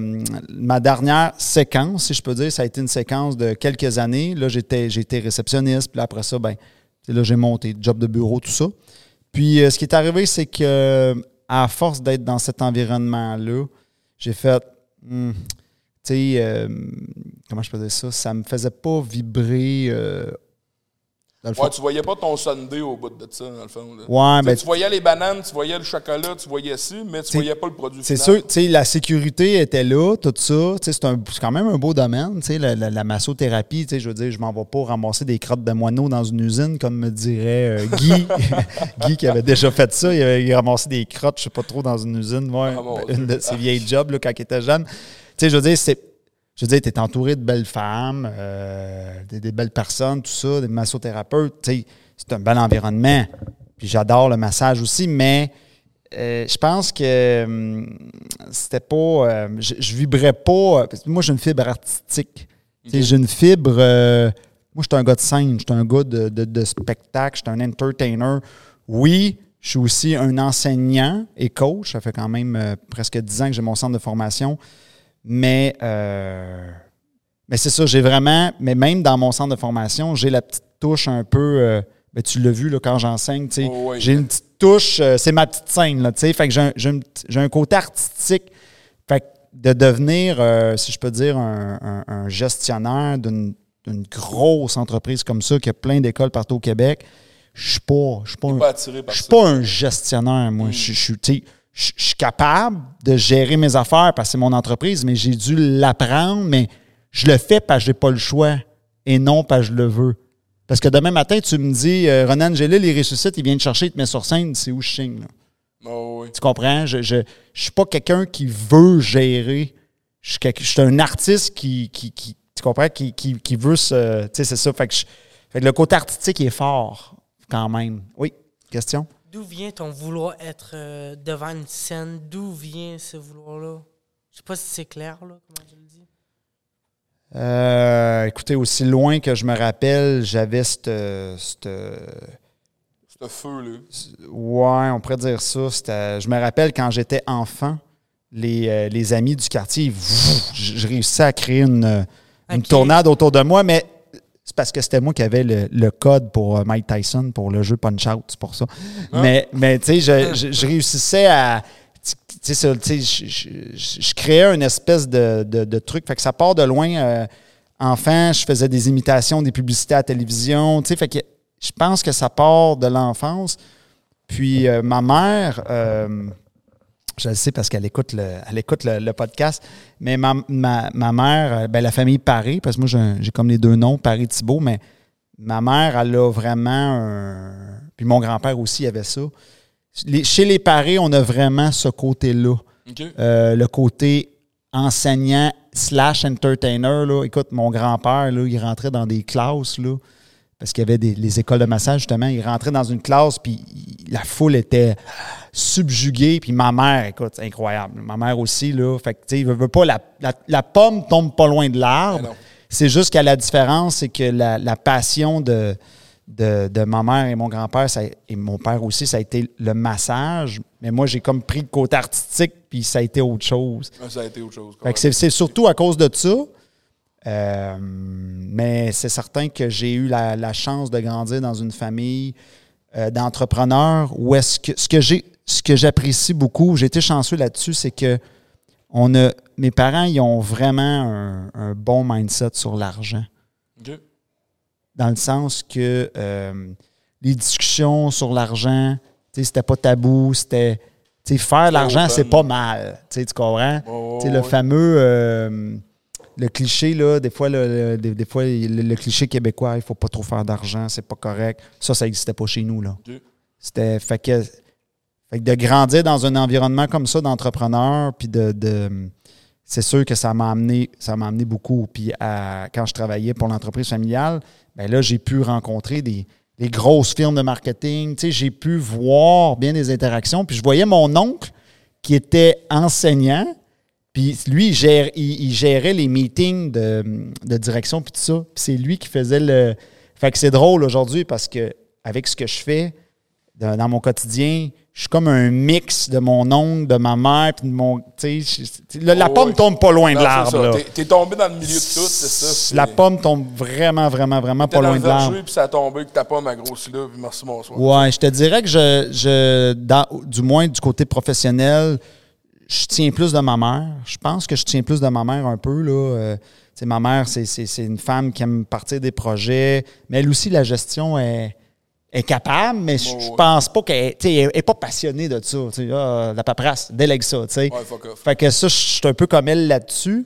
ma dernière séquence, si je peux dire, ça a été une séquence de quelques années. Là, j'étais, j'étais réceptionniste. Puis après ça, ben, là, j'ai monté, job de bureau, tout ça. Puis euh, ce qui est arrivé, c'est que à force d'être dans cet environnement-là, j'ai fait, hmm, tu sais, euh, comment je peux dire ça, ça me faisait pas vibrer Ouais, tu voyais pas ton Sunday au bout de ça, dans le fond. Ouais, ben, tu voyais les bananes, tu voyais le chocolat, tu voyais ci, mais tu voyais pas le produit C'est sûr, tu sais, la sécurité était là, tout ça. C'est quand même un beau domaine, tu sais, la, la, massothérapie. Tu sais, je veux dire, je m'en vais pas ramasser des crottes de moineaux dans une usine, comme me dirait euh, Guy. Guy qui avait déjà fait ça. Il avait ramassé des crottes, je sais pas trop, dans une usine. Ouais, ah, une de ses vieilles jobs là, quand il était jeune. Tu sais, je veux dire, c'est je veux dire, tu es entouré de belles femmes, euh, des, belles personnes, tout ça, des massothérapeutes. C'est un bel environnement. Puis j'adore le massage aussi, mais euh, je pense que hum, c'était pas. Euh, je, je, vibrais pas. Moi, j'ai une fibre artistique. J'ai une fibre. moi, je suis un gars de scène, je suis un gars de, de spectacle, je suis un entertainer. Oui, je suis aussi un enseignant et coach. Ça fait quand même presque dix ans que j'ai mon centre de formation. Mais, euh, mais c'est ça, j'ai vraiment, mais même dans mon centre de formation, j'ai la petite touche un peu, euh, ben, tu l'as vu là, quand j'enseigne, tu sais, oh, j'ai une petite touche, euh, c'est ma petite scène, là, tu sais, fait que j'ai un, côté artistique. Fait que de devenir, si je peux dire, un, gestionnaire d'une grosse entreprise comme ça, qui a plein d'écoles partout au Québec, je suis pas, je suis pas, suis pas un gestionnaire, moi. Hmm. Je suis, je suis capable de gérer mes affaires parce que c'est mon entreprise, mais j'ai dû l'apprendre, mais je le fais parce que je n'ai pas le choix et non parce que je le veux. Parce que demain matin, tu me dis, euh, Renan Gélil, il ressuscite, il vient te chercher, il te met sur scène, c'est où je signe. Oh, tu comprends? Je ne suis pas quelqu'un qui veut gérer. Je suis, un artiste qui, qui, tu comprends? Qui, qui, veut se. Tu sais, c'est ça. Fait que, fait que le côté artistique est fort, quand même. Oui, question? D'où vient ton vouloir être euh, devant une scène? D'où vient ce vouloir-là? Je sais pas si c'est clair, là, comment je le dis. Euh, écoutez, aussi loin que je me rappelle, j'avais cette. Ce feu-là. Ouais, on pourrait dire ça. Je me rappelle quand j'étais enfant, les, euh, les, amis du quartier, je réussissais à créer une, une tournade autour de moi, mais c'est parce que c'était moi qui avais le, code pour euh, Mike Tyson pour le jeu Punch Out, c'est pour ça. Ah. Mais, mais tu sais, je, réussissais à. Tu sais, je, créais une espèce de, de, truc. Fait que ça part de loin. Euh, enfant, je faisais des imitations des publicités à la télévision. Tu sais, fait que je pense que ça part de l'enfance. Puis euh, ma mère, je le sais parce qu'elle écoute le, elle écoute le, podcast. Mais ma, mère, euh, ben, la famille Paré, parce que moi, j'ai comme les deux noms, Paré Thibault, mais ma mère, elle a vraiment un. Puis mon grand-père aussi avait ça. Les- chez les parés, on a vraiment ce côté-là. Euh, le côté enseignant slash entertainer. Là. Écoute, mon grand-père, il rentrait dans des classes, là, parce qu'il y avait des, les écoles de massage, justement. Il rentrait dans une classe, puis la foule était subjuguée. Puis ma mère, écoute, c'est incroyable. Ma mère aussi, là. Fait que, tu sais, il veut, pas, la, la, la pomme tombe pas loin de l'arbre. C'est juste qu'à la différence, c'est que la, la passion de, de, de ma mère et mon grand-père et mon père aussi, ça a été le massage. Mais moi, j'ai comme pris le côté artistique, puis ça a été autre chose. Ça a été autre chose. Fait que c'est surtout à cause de ça. Euh, mais c'est certain que j'ai eu la, la chance de grandir dans une famille euh, d'entrepreneurs où est-ce que ce que j'ai ce que j'apprécie beaucoup, j'ai été chanceux là-dessus, c'est que on a mes parents ils ont vraiment un, un bon mindset sur l'argent dans le sens que euh, les discussions sur l'argent, c'était pas tabou, c'était faire l'argent, c'est pas mal. Tu comprends? Sais, le fameux le cliché, là, des fois, le, le- des, des fois, le, le cliché québécois, il faut pas trop faire d'argent, c'est pas correct. Ça, ça n'existait pas chez nous. Là. C'était fait que, fait que de grandir dans un environnement comme ça d'entrepreneur, puis de, de- c'est sûr que ça m'a amené, ça m'a amené beaucoup. Puis à- quand je travaillais pour l'entreprise familiale, ben là, j'ai pu rencontrer des, des grosses firmes de marketing. Tu sais, j'ai pu voir bien des interactions. Puis je voyais mon oncle qui était enseignant. Puis lui, il, gère- il- il gérait les meetings de, de direction puis tout ça. Puis c'est lui qui faisait le. Fait que c'est drôle aujourd'hui parce que avec ce que je fais dans, dans mon quotidien, je suis comme un mix de mon oncle, de ma mère, puis de mon. La, la Oh, pomme tombe pas loin de Non, l'arbre. T'es- tombé dans le milieu de tout, c'est ça. La pomme tombe vraiment, vraiment, vraiment pas loin de l'arbre. puis ça a tombé, que ta pomme a grossi là, puis merci, bonsoir. Ouais, je te dirais que je, je dans- du moins du côté professionnel, je tiens plus de ma mère. Je pense que je tiens plus de ma mère un peu. Là. Euh, ma mère, c'est, une femme qui aime partir des projets, mais elle aussi, la gestion est, est capable, mais je, pense pas qu'elle elle est pas passionnée de ça. Ah, la paperasse, délègue ça. Ouais. Fait que ça, je suis un peu comme elle là-dessus.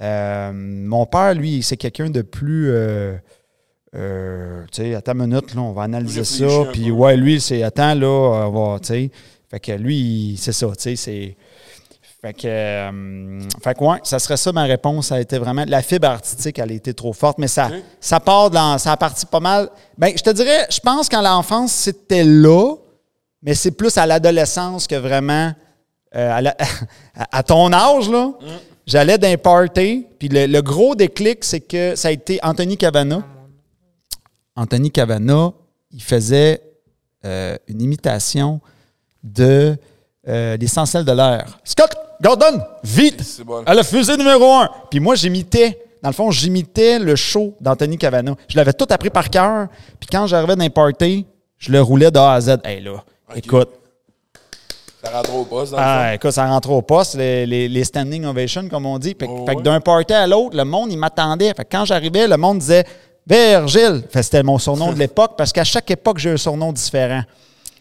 Euh, mon père, lui, c'est quelqu'un de plus. euh, tu sais, attends une minute, là, on va analyser ça. Puis, ouais, lui, c'est attends, là, on va, tu sais. Fait que lui, c'est ça, tu sais, c'est. Fait que, euh, fait que, ouais, ça serait ça ma réponse. Ça a été vraiment. La fibre artistique, elle a été trop forte, mais ça, ça part l'en- Ça a parti pas mal. Ben, je te dirais, je pense qu'en l'enfance, c'était là, mais c'est plus à l'adolescence que vraiment. euh, à, la- à- à ton âge, là, j'allais d'un party, puis le, le gros déclic, c'est que ça a été Anthony Cavana. Anthony Cavana, il faisait euh, une imitation de l'essentiel de l'air. Scott Gordon, vite! C'est bon. À la fusée numéro un. Puis moi, j'imitais, dans le fond, j'imitais le show d'Anthony Cavana. Je l'avais tout appris par cœur. Puis quand j'arrivais dans un party, je le roulais de A à Z. Hey là, écoute, Ça rentre au poste, dans le ah, écoute, ça rentre au poste, les, les- les standing ovations, comme on dit. Fait, Oh, fait que ouais. d'un party à l'autre, le monde, il m'attendait. Fait que quand j'arrivais, le monde disait Virgile. C'était mon surnom de l'époque parce qu'à chaque époque, j'ai un surnom différent.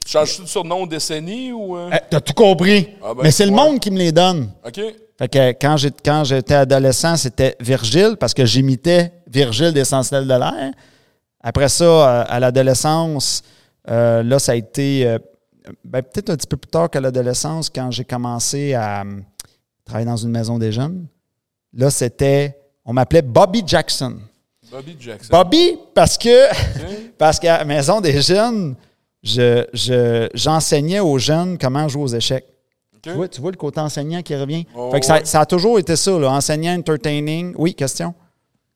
Tu changes-tu de surnom décennie ou. euh? Eh, T'as tout compris. Ah ben, Mais c'est le ouais. monde qui me les donne. OK. Fait que quand j'ai- quand j'étais adolescent, c'était Virgile parce que j'imitais Virgile d'Essentiel de l'air. Après ça, euh, à l'adolescence, euh, là, ça a été euh, ben, peut-être un petit peu plus tard qu'à l'adolescence, quand j'ai commencé à euh, travailler dans une maison des jeunes. Là, c'était, on m'appelait Bobby Jackson. Bobby Jackson. Bobby, parce que, parce qu'à la maison des jeunes, je, je- j'enseignais aux jeunes comment jouer aux échecs. Tu vois, tu vois le côté enseignant qui revient? Oh, fait que ça, ouais. ça a toujours été ça, là, enseignant, entertaining. Oui, question?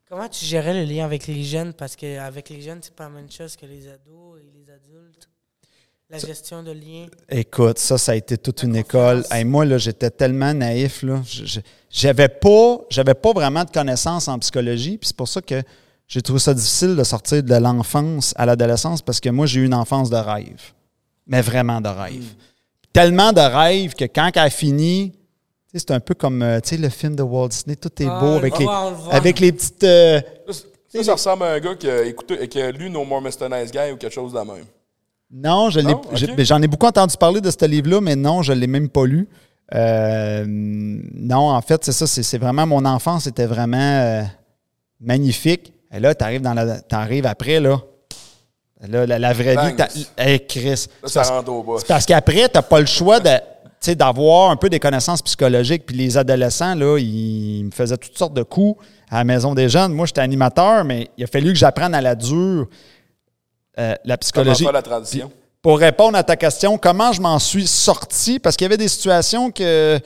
Comment tu gérais le lien avec les jeunes? Parce qu'avec les jeunes, c'est pas la même chose que les ados et les adultes. La gestion de lien. Écoute, ça, ça a été toute La une confiance. école. Hey, moi, là, j'étais tellement naïf. Là. J'avais pas, j'avais pas vraiment de connaissances en psychologie. Puis c'est pour ça que j'ai trouvé ça difficile de sortir de l'enfance à l'adolescence parce que moi, j'ai eu une enfance de rêve. Mais vraiment de rêve. Tellement de rêve que quand elle a fini, tu sais, c'est un peu comme euh, tu sais, le film de Walt Disney. Tout est Ah, beau avec, le les, avec les petites. euh, Ça, ça, ça ressemble à un gars qui a, écouté, qui a lu No More Mr. Nice Guy ou quelque chose de la même. Non, je j'en ai beaucoup entendu parler de ce livre-là, mais non, je ne l'ai même pas lu. Euh, non, en fait, c'est ça, c'est c'est vraiment mon enfance était vraiment euh, magnifique. Et là, tu arrives, dans la, t'arrives après, là. Là, la, la vraie vie, Bang. t'as- hey, Chris. Là, ça parce- rentre au bas. parce qu'après, tu n'as pas le choix de, d'avoir un peu des connaissances psychologiques. Puis les adolescents, là, ils me faisaient toutes sortes de coups à la maison des jeunes. Moi, j'étais animateur, mais il a fallu que j'apprenne à la dure euh, la psychologie. faire la transition? Pour répondre à ta question, comment je m'en suis sorti? Parce qu'il y avait des situations que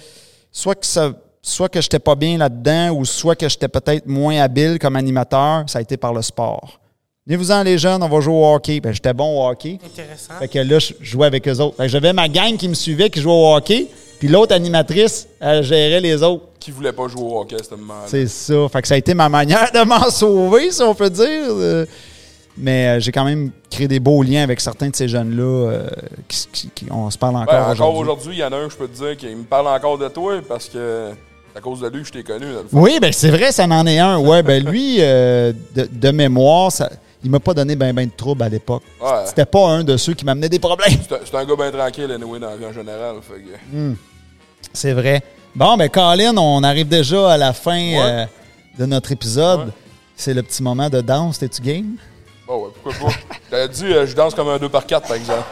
soit que ça, soit que j'étais pas bien là-dedans ou soit que j'étais peut-être moins habile comme animateur, ça a été par le sport. Venez-vous-en les jeunes, on va jouer au hockey. Ben, j'étais bon au hockey. Intéressant. Fait que là, je jouais avec eux autres. Fait que j'avais ma gang qui me suivait, qui jouait au hockey, puis l'autre animatrice, elle gérait les autres. Qui voulait pas jouer au hockey à ce moment-là? C'est ça. Fait que ça a été ma manière de m'en sauver, si on peut dire. Euh, Mais euh, j'ai quand même créé des beaux liens avec certains de ces jeunes-là. euh, qui, qui- qui- on se parle encore Ben, encore aujourd'hui. il y en a un, je peux te dire, qui me parle encore de toi parce que à cause de lui que je t'ai connu. dans le fond. Oui, ben c'est vrai, ça en est un. Ouais, ben lui, euh, de, de mémoire, ça, il m'a pas donné ben ben de troubles à l'époque. Ouais. C'était pas un de ceux qui m'amenait des problèmes. C'est un- gars bien tranquille, anyway, dans la vie en général. Que- C'est vrai. Bon, ben Colin, on arrive déjà à la fin euh, de notre épisode. Ouais. C'est le petit moment de danse. T'es-tu game? Bon, ouais, pourquoi pas? T'avais dit, euh, je danse comme un 2 par 4 par exemple.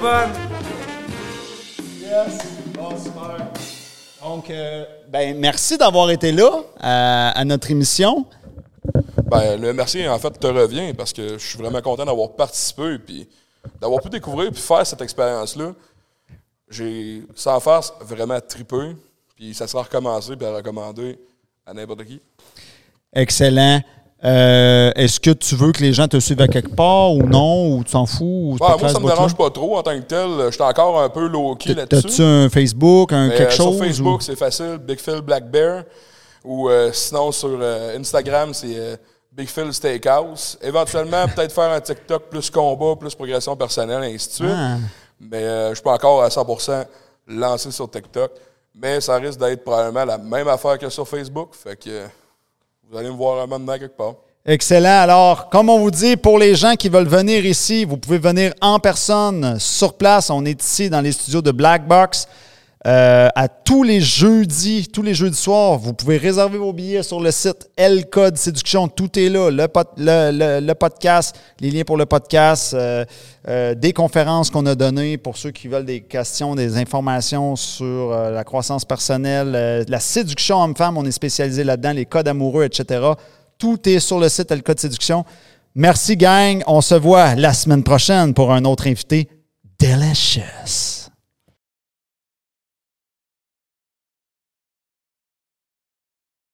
Bonne. Donc, euh, ben, merci d'avoir été là à, à notre émission. Ben, le merci, en fait, te revient parce que je suis vraiment content d'avoir participé puis d'avoir pu découvrir puis faire cette expérience-là. J'ai, sans faire, vraiment trippé. Puis ça sera recommencé puis à recommander à n'importe qui. Excellent. Euh, Est-ce que tu veux que les gens te suivent à quelque part ou non? Ou tu t'en fous? Ou pas moi, ça me dérange pas trop en tant que tel. Je suis encore un peu low-key là-dessus. un Facebook, un Mais, quelque euh, chose? Sur Facebook, ou- c'est facile, Big Phil Black Bear. Ou euh, sinon, sur Instagram, c'est Big Phil Steakhouse. Éventuellement, peut-être faire un TikTok plus combat, plus progression personnelle, et ainsi de suite. Ah. Mais euh, je suis pas encore à 100% lancé sur TikTok. Mais ça risque d'être probablement la même affaire que sur Facebook. Fait que euh, vous allez me voir un moment quelque part. Excellent. Alors, comme on vous dit, pour les gens qui veulent venir ici, vous pouvez venir en personne, sur place. On est ici dans les studios de Black Box. Euh, à tous les jeudis, tous les jeudis soirs, vous pouvez réserver vos billets sur le site L Code Séduction. Tout est là. Le, le- le- le podcast, les liens pour le podcast, euh, euh, des conférences qu'on a données pour ceux qui veulent des questions, des informations sur euh, la croissance personnelle, euh, la séduction homme-femme. On est spécialisé là-dedans, les codes amoureux, etc. Tout est sur le site El Code Séduction. Merci, gang. On se voit la semaine prochaine pour un autre invité delicious.